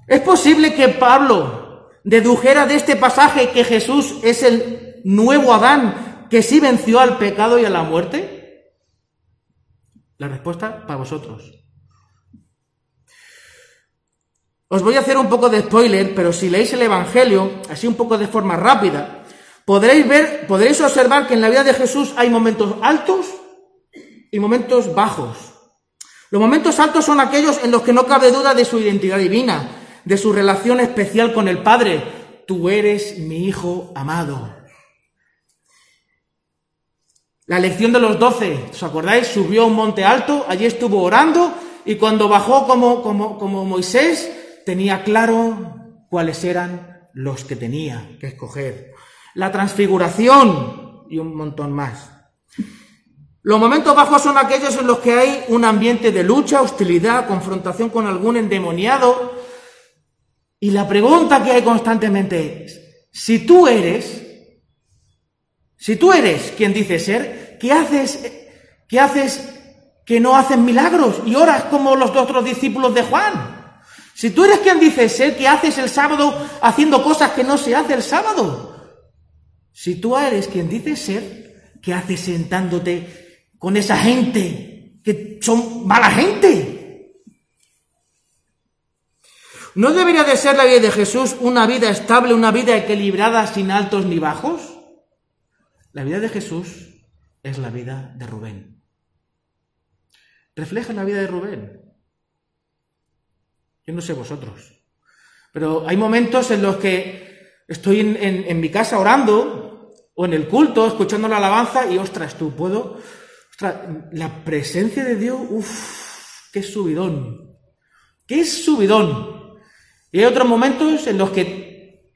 ¿Es posible que Pablo dedujera de este pasaje que Jesús es el nuevo Adán que sí venció al pecado y a la muerte? La respuesta para vosotros. Os voy a hacer un poco de spoiler, pero si leéis el Evangelio, así un poco de forma rápida, podréis ver, podréis observar que en la vida de Jesús hay momentos altos y momentos bajos. Los momentos altos son aquellos en los que no cabe duda de su identidad divina, de su relación especial con el Padre. Tú eres mi Hijo amado. La lección de los doce, ¿os acordáis? Subió a un monte alto, allí estuvo orando y cuando bajó como, como, como Moisés, tenía claro cuáles eran los que tenía que escoger. la transfiguración y un montón más. Los momentos bajos son aquellos en los que hay un ambiente de lucha, hostilidad, confrontación con algún endemoniado. Y la pregunta que hay constantemente es, si tú eres, si tú eres quien dice ser, ¿qué haces, qué haces que no haces milagros y oras como los otros discípulos de Juan? Si tú eres quien dice ser, ¿qué haces el sábado haciendo cosas que no se hace el sábado? Si tú eres quien dice ser, ¿qué haces sentándote con esa gente que son mala gente. ¿No debería de ser la vida de Jesús una vida estable, una vida equilibrada sin altos ni bajos? La vida de Jesús es la vida de Rubén. Refleja la vida de Rubén. Yo no sé vosotros, pero hay momentos en los que estoy en, en mi casa orando o en el culto, escuchando la alabanza y ostras, tú puedo la presencia de Dios, uff, qué subidón, qué subidón. Y hay otros momentos en los que,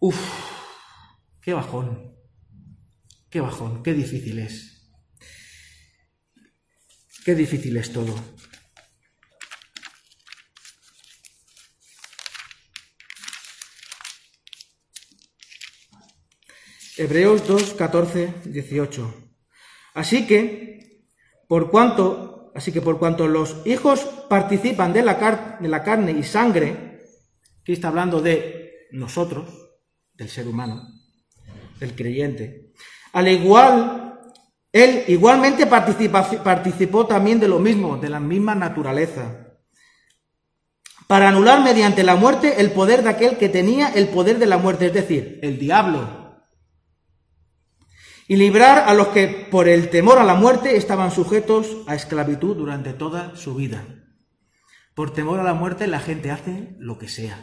uff, qué bajón, qué bajón, qué difícil es. Qué difícil es todo. Hebreos 2, 14, 18. Así que, por cuanto, así que por cuanto los hijos participan de la, de la carne y sangre, aquí está hablando de nosotros, del ser humano, del creyente, al igual, él igualmente participó también de lo mismo, de la misma naturaleza, para anular mediante la muerte el poder de aquel que tenía el poder de la muerte, es decir, el diablo y librar a los que por el temor a la muerte estaban sujetos a esclavitud durante toda su vida. Por temor a la muerte la gente hace lo que sea.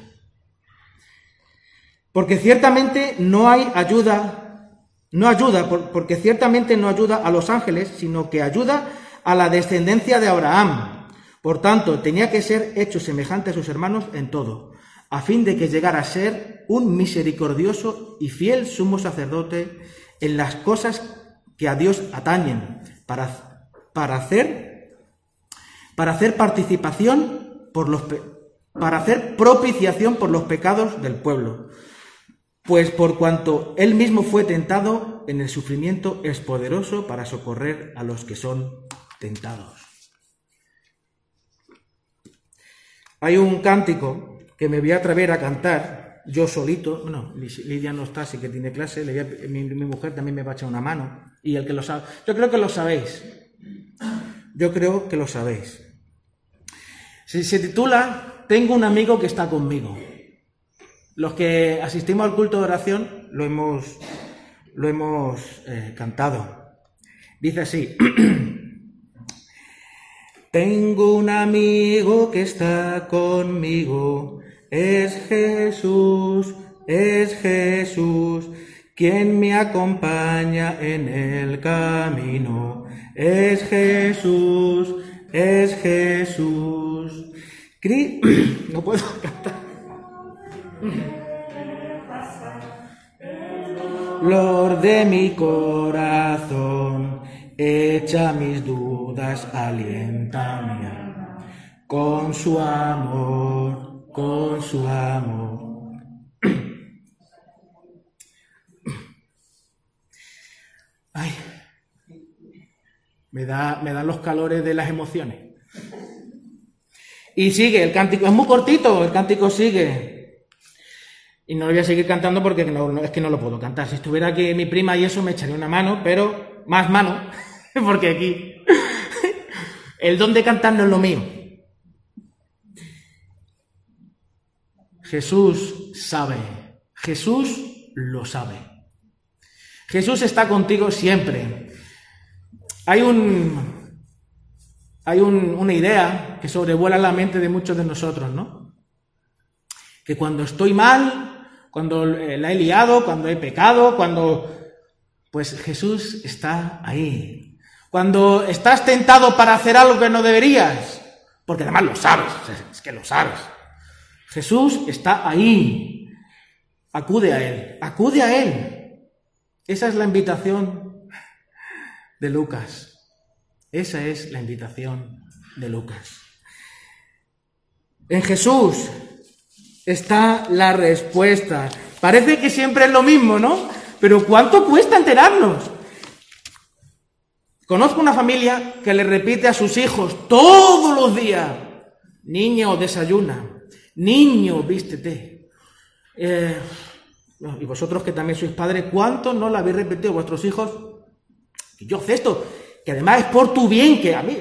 Porque ciertamente no hay ayuda, no ayuda, porque ciertamente no ayuda a los ángeles, sino que ayuda a la descendencia de Abraham. Por tanto, tenía que ser hecho semejante a sus hermanos en todo, a fin de que llegara a ser un misericordioso y fiel sumo sacerdote en las cosas que a Dios atañen, para, para hacer, para hacer participación por los, para hacer propiciación por los pecados del pueblo. Pues por cuanto él mismo fue tentado en el sufrimiento, es poderoso para socorrer a los que son tentados. Hay un cántico que me voy a atrever a cantar yo solito, bueno, Lidia no está, así que tiene clase, mi, mujer también me va a echar una mano, y el que lo sabe, yo creo que lo sabéis, yo creo que lo sabéis. Si se titula Tengo un amigo que está conmigo. Los que asistimos al culto de oración lo hemos, lo hemos eh, cantado. Dice así, Tengo un amigo que está conmigo es Jesús, es Jesús, quien me acompaña en el camino. Es Jesús, es Jesús. No puedo cantar. Lord de mi corazón, echa mis dudas, aliéntame con su amor con su amor. Ay, me, da, me dan los calores de las emociones. Y sigue, el cántico es muy cortito, el cántico sigue. Y no lo voy a seguir cantando porque no, es que no lo puedo cantar. Si estuviera aquí mi prima y eso me echaría una mano, pero más mano, porque aquí el don de cantar no es lo mío. Jesús sabe, Jesús lo sabe. Jesús está contigo siempre. Hay un hay una idea que sobrevuela la mente de muchos de nosotros, ¿no? Que cuando estoy mal, cuando la he liado, cuando he pecado, cuando pues Jesús está ahí. Cuando estás tentado para hacer algo que no deberías, porque además lo sabes, es que lo sabes. Jesús está ahí. acude a Él, acude a Él. Esa es la invitación de Lucas. Esa es la invitación de Lucas. En Jesús está la respuesta. Parece que siempre es lo mismo, ¿no? Pero ¿cuánto cuesta enterarnos? Conozco una familia que le repite a sus hijos todos los días, niño, desayuna, niño, vístete. Eh, y vosotros que también sois padres, ¿cuánto no le habéis repetido a vuestros hijos? Que yo sé esto, que además es por tu bien, que a mí,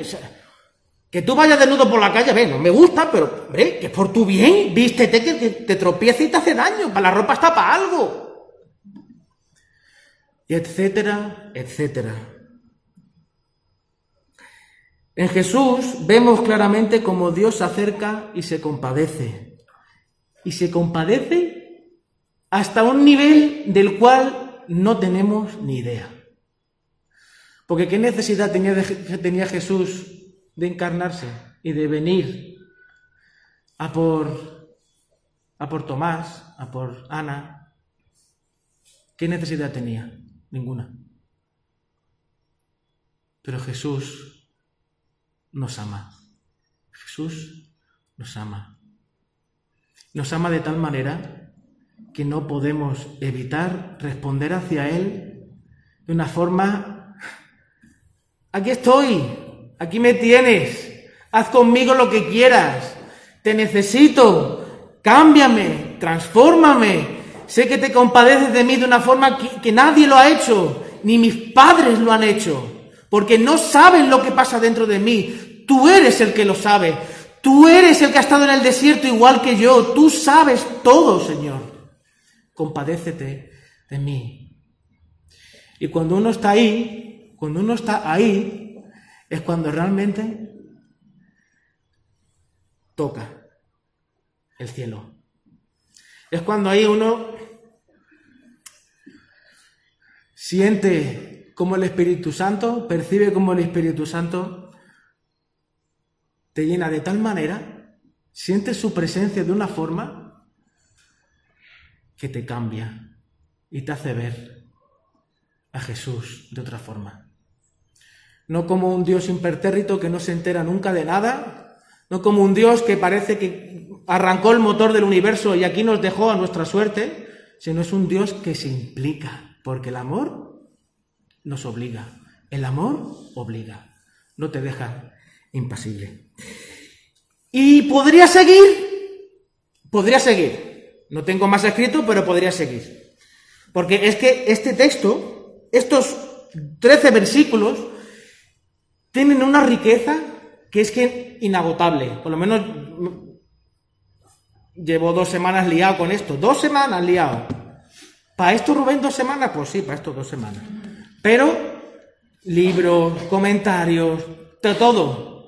que tú vayas desnudo por la calle, no me gusta, pero, hombre, que es por tu bien, vístete que te, te tropieza y te hace daño, para la ropa está para algo. Y etcétera, etcétera. En Jesús vemos claramente cómo Dios se acerca y se compadece. Y se compadece hasta un nivel del cual no tenemos ni idea. Porque ¿qué necesidad tenía, tenía Jesús de encarnarse y de venir a por, a por Tomás, a por Ana? ¿Qué necesidad tenía? Ninguna. Pero Jesús nos ama. Jesús nos ama. Nos ama de tal manera que no podemos evitar responder hacia Él de una forma, aquí estoy, aquí me tienes, haz conmigo lo que quieras, te necesito, cámbiame, transfórmame, sé que te compadeces de mí de una forma que, que nadie lo ha hecho, ni mis padres lo han hecho porque no saben lo que pasa dentro de mí. Tú eres el que lo sabe. Tú eres el que ha estado en el desierto igual que yo. Tú sabes todo, Señor. Compadécete de mí. Y cuando uno está ahí, cuando uno está ahí, es cuando realmente toca el cielo. Es cuando ahí uno siente como el Espíritu Santo, percibe como el Espíritu Santo te llena de tal manera, sientes su presencia de una forma que te cambia y te hace ver a Jesús de otra forma. No como un Dios impertérrito que no se entera nunca de nada, no como un Dios que parece que arrancó el motor del universo y aquí nos dejó a nuestra suerte, sino es un Dios que se implica, porque el amor nos obliga. El amor obliga, no te deja impasible. Y podría seguir, podría seguir. No tengo más escrito, pero podría seguir. Porque es que este texto, estos 13 versículos, tienen una riqueza que es que inagotable. Por lo menos llevo dos semanas liado con esto. Dos semanas liado. ¿Para esto, Rubén, dos semanas? Pues sí, para esto dos semanas. Pero libros, comentarios, de todo.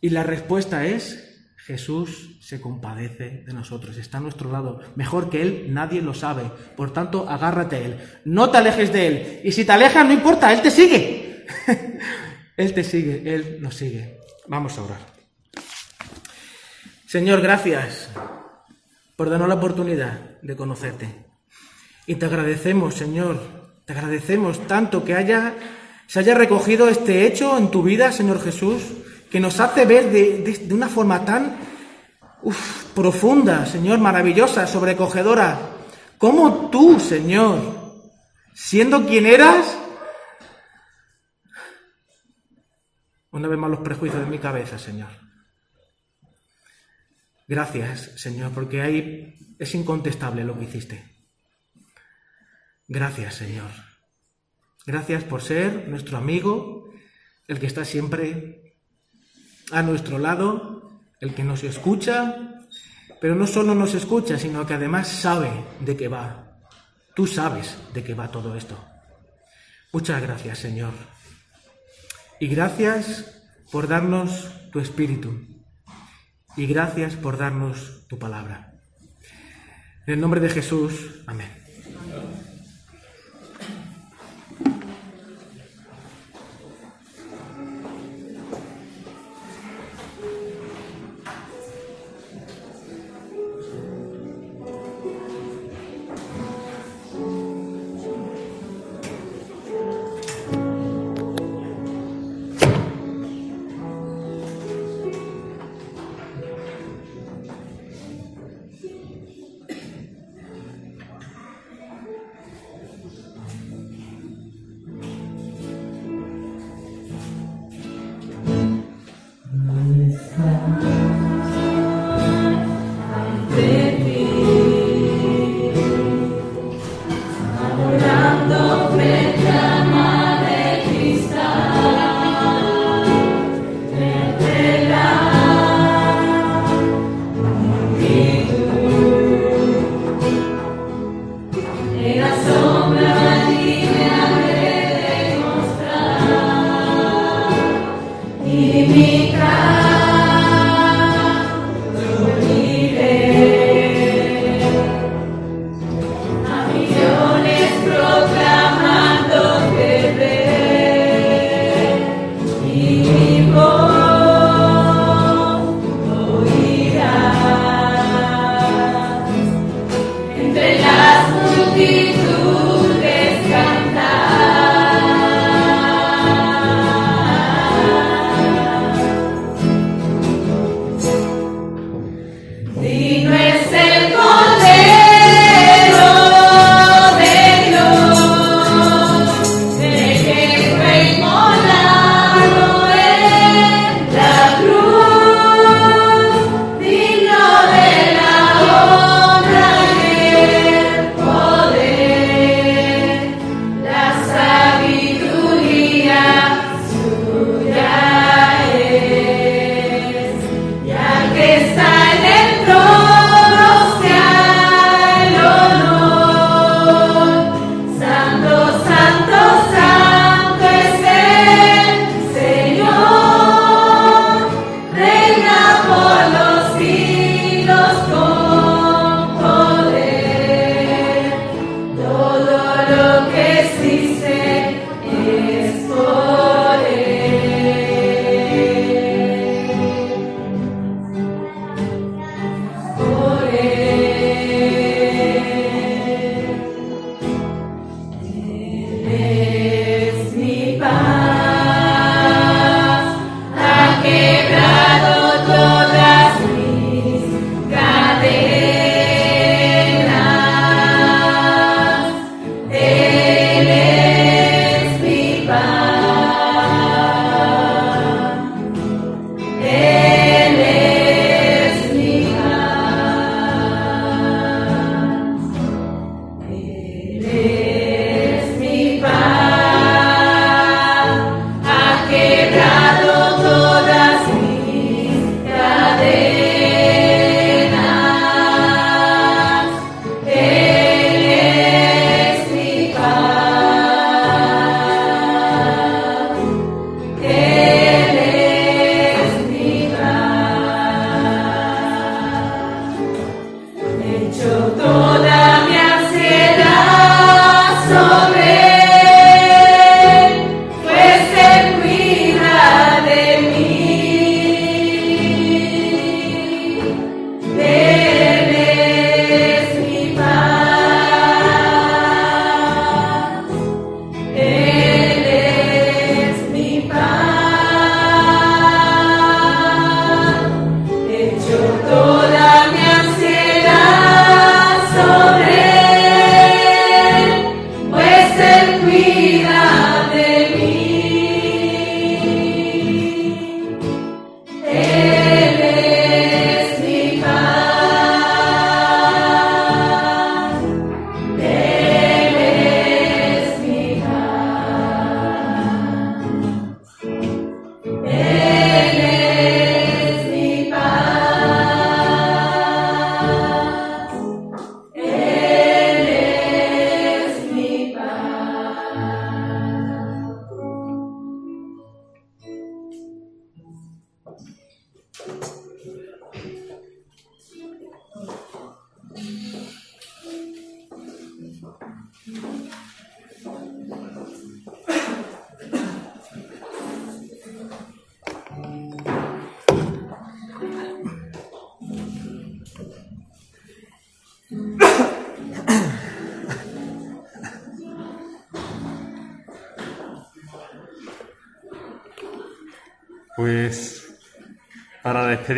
Y la respuesta es, Jesús se compadece de nosotros, está a nuestro lado. Mejor que Él, nadie lo sabe. Por tanto, agárrate a Él. No te alejes de Él. Y si te alejas, no importa, Él te sigue. él te sigue, Él nos sigue. Vamos a orar. Señor, gracias por darnos la oportunidad de conocerte. Y te agradecemos, Señor, te agradecemos tanto que haya, se haya recogido este hecho en tu vida, Señor Jesús, que nos hace ver de, una forma tan profunda, Señor, maravillosa, sobrecogedora, como tú, Señor, siendo quien eras, una vez más los prejuicios de mi cabeza, Señor. Gracias, Señor, porque ahí es incontestable lo que hiciste. Gracias, Señor. Gracias por ser nuestro amigo, el que está siempre a nuestro lado, el que nos escucha, pero no solo nos escucha, sino que además sabe de qué va. Tú sabes de qué va todo esto. Muchas gracias, Señor. Y gracias por darnos tu espíritu. Y gracias por darnos tu palabra. En el nombre de Jesús, amén.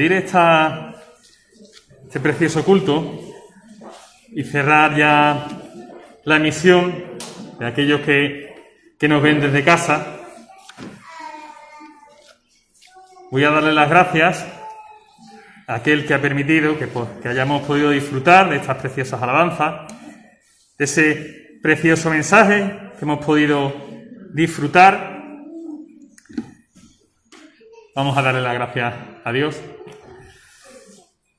Despedir esta, este precioso culto y cerrar ya la emisión de aquellos que, que nos ven desde casa, voy a darle las gracias a aquel que ha permitido que, pues, que hayamos podido disfrutar de estas preciosas alabanzas, de ese precioso mensaje que hemos podido disfrutar Vamos a darle las gracias a Dios.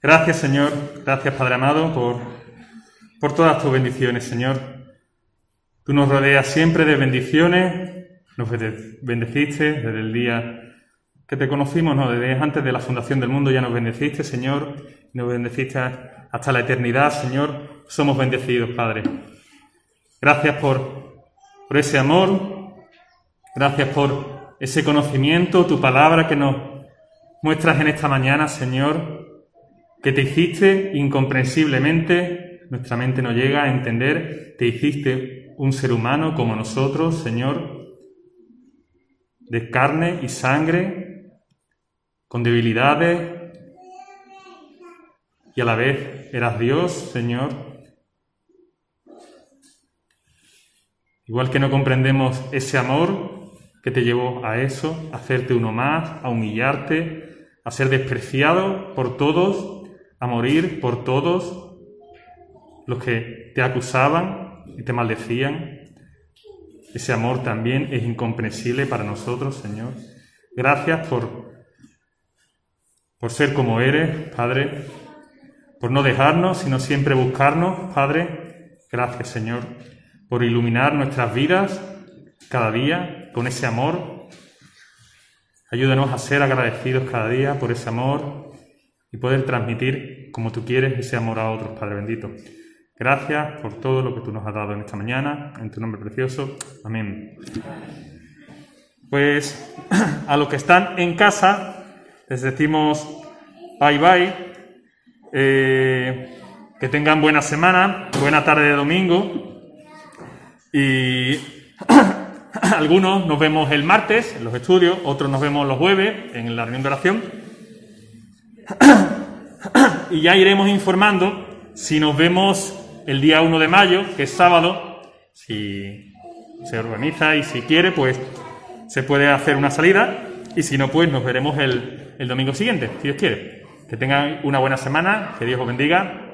Gracias, Señor. Gracias, Padre amado, por, por todas tus bendiciones, Señor. Tú nos rodeas siempre de bendiciones. Nos bendeciste desde el día que te conocimos, no, desde antes de la fundación del mundo ya nos bendeciste, Señor. Nos bendeciste hasta la eternidad, Señor. Somos bendecidos, Padre. Gracias por, por ese amor. Gracias por ese conocimiento, tu palabra que nos muestras en esta mañana, Señor, que te hiciste incomprensiblemente nuestra mente no llega a entender, te hiciste un ser humano como nosotros, Señor, de carne y sangre, con debilidades, y a la vez eras Dios, Señor. Igual que no comprendemos ese amor que te llevó a eso, a hacerte uno más, a humillarte, a ser despreciado por todos, a morir por todos los que te acusaban y te maldecían. Ese amor también es incomprensible para nosotros, Señor. Gracias por, por ser como eres, Padre, por no dejarnos, sino siempre buscarnos, Padre. Gracias, Señor, por iluminar nuestras vidas cada día con ese amor. Ayúdanos a ser agradecidos cada día por ese amor y poder transmitir como tú quieres ese amor a otros, Padre bendito. Gracias por todo lo que tú nos has dado en esta mañana, en tu nombre precioso. Amén. Pues a los que están en casa les decimos bye bye, eh, que tengan buena semana, buena tarde de domingo y algunos nos vemos el martes en los estudios, otros nos vemos los jueves en la reunión de oración y ya iremos informando si nos vemos el día 1 de mayo, que es sábado, si se organiza y si quiere, pues se puede hacer una salida y si no, pues nos veremos el, el domingo siguiente, si Dios quiere. Que tengan una buena semana, que Dios os bendiga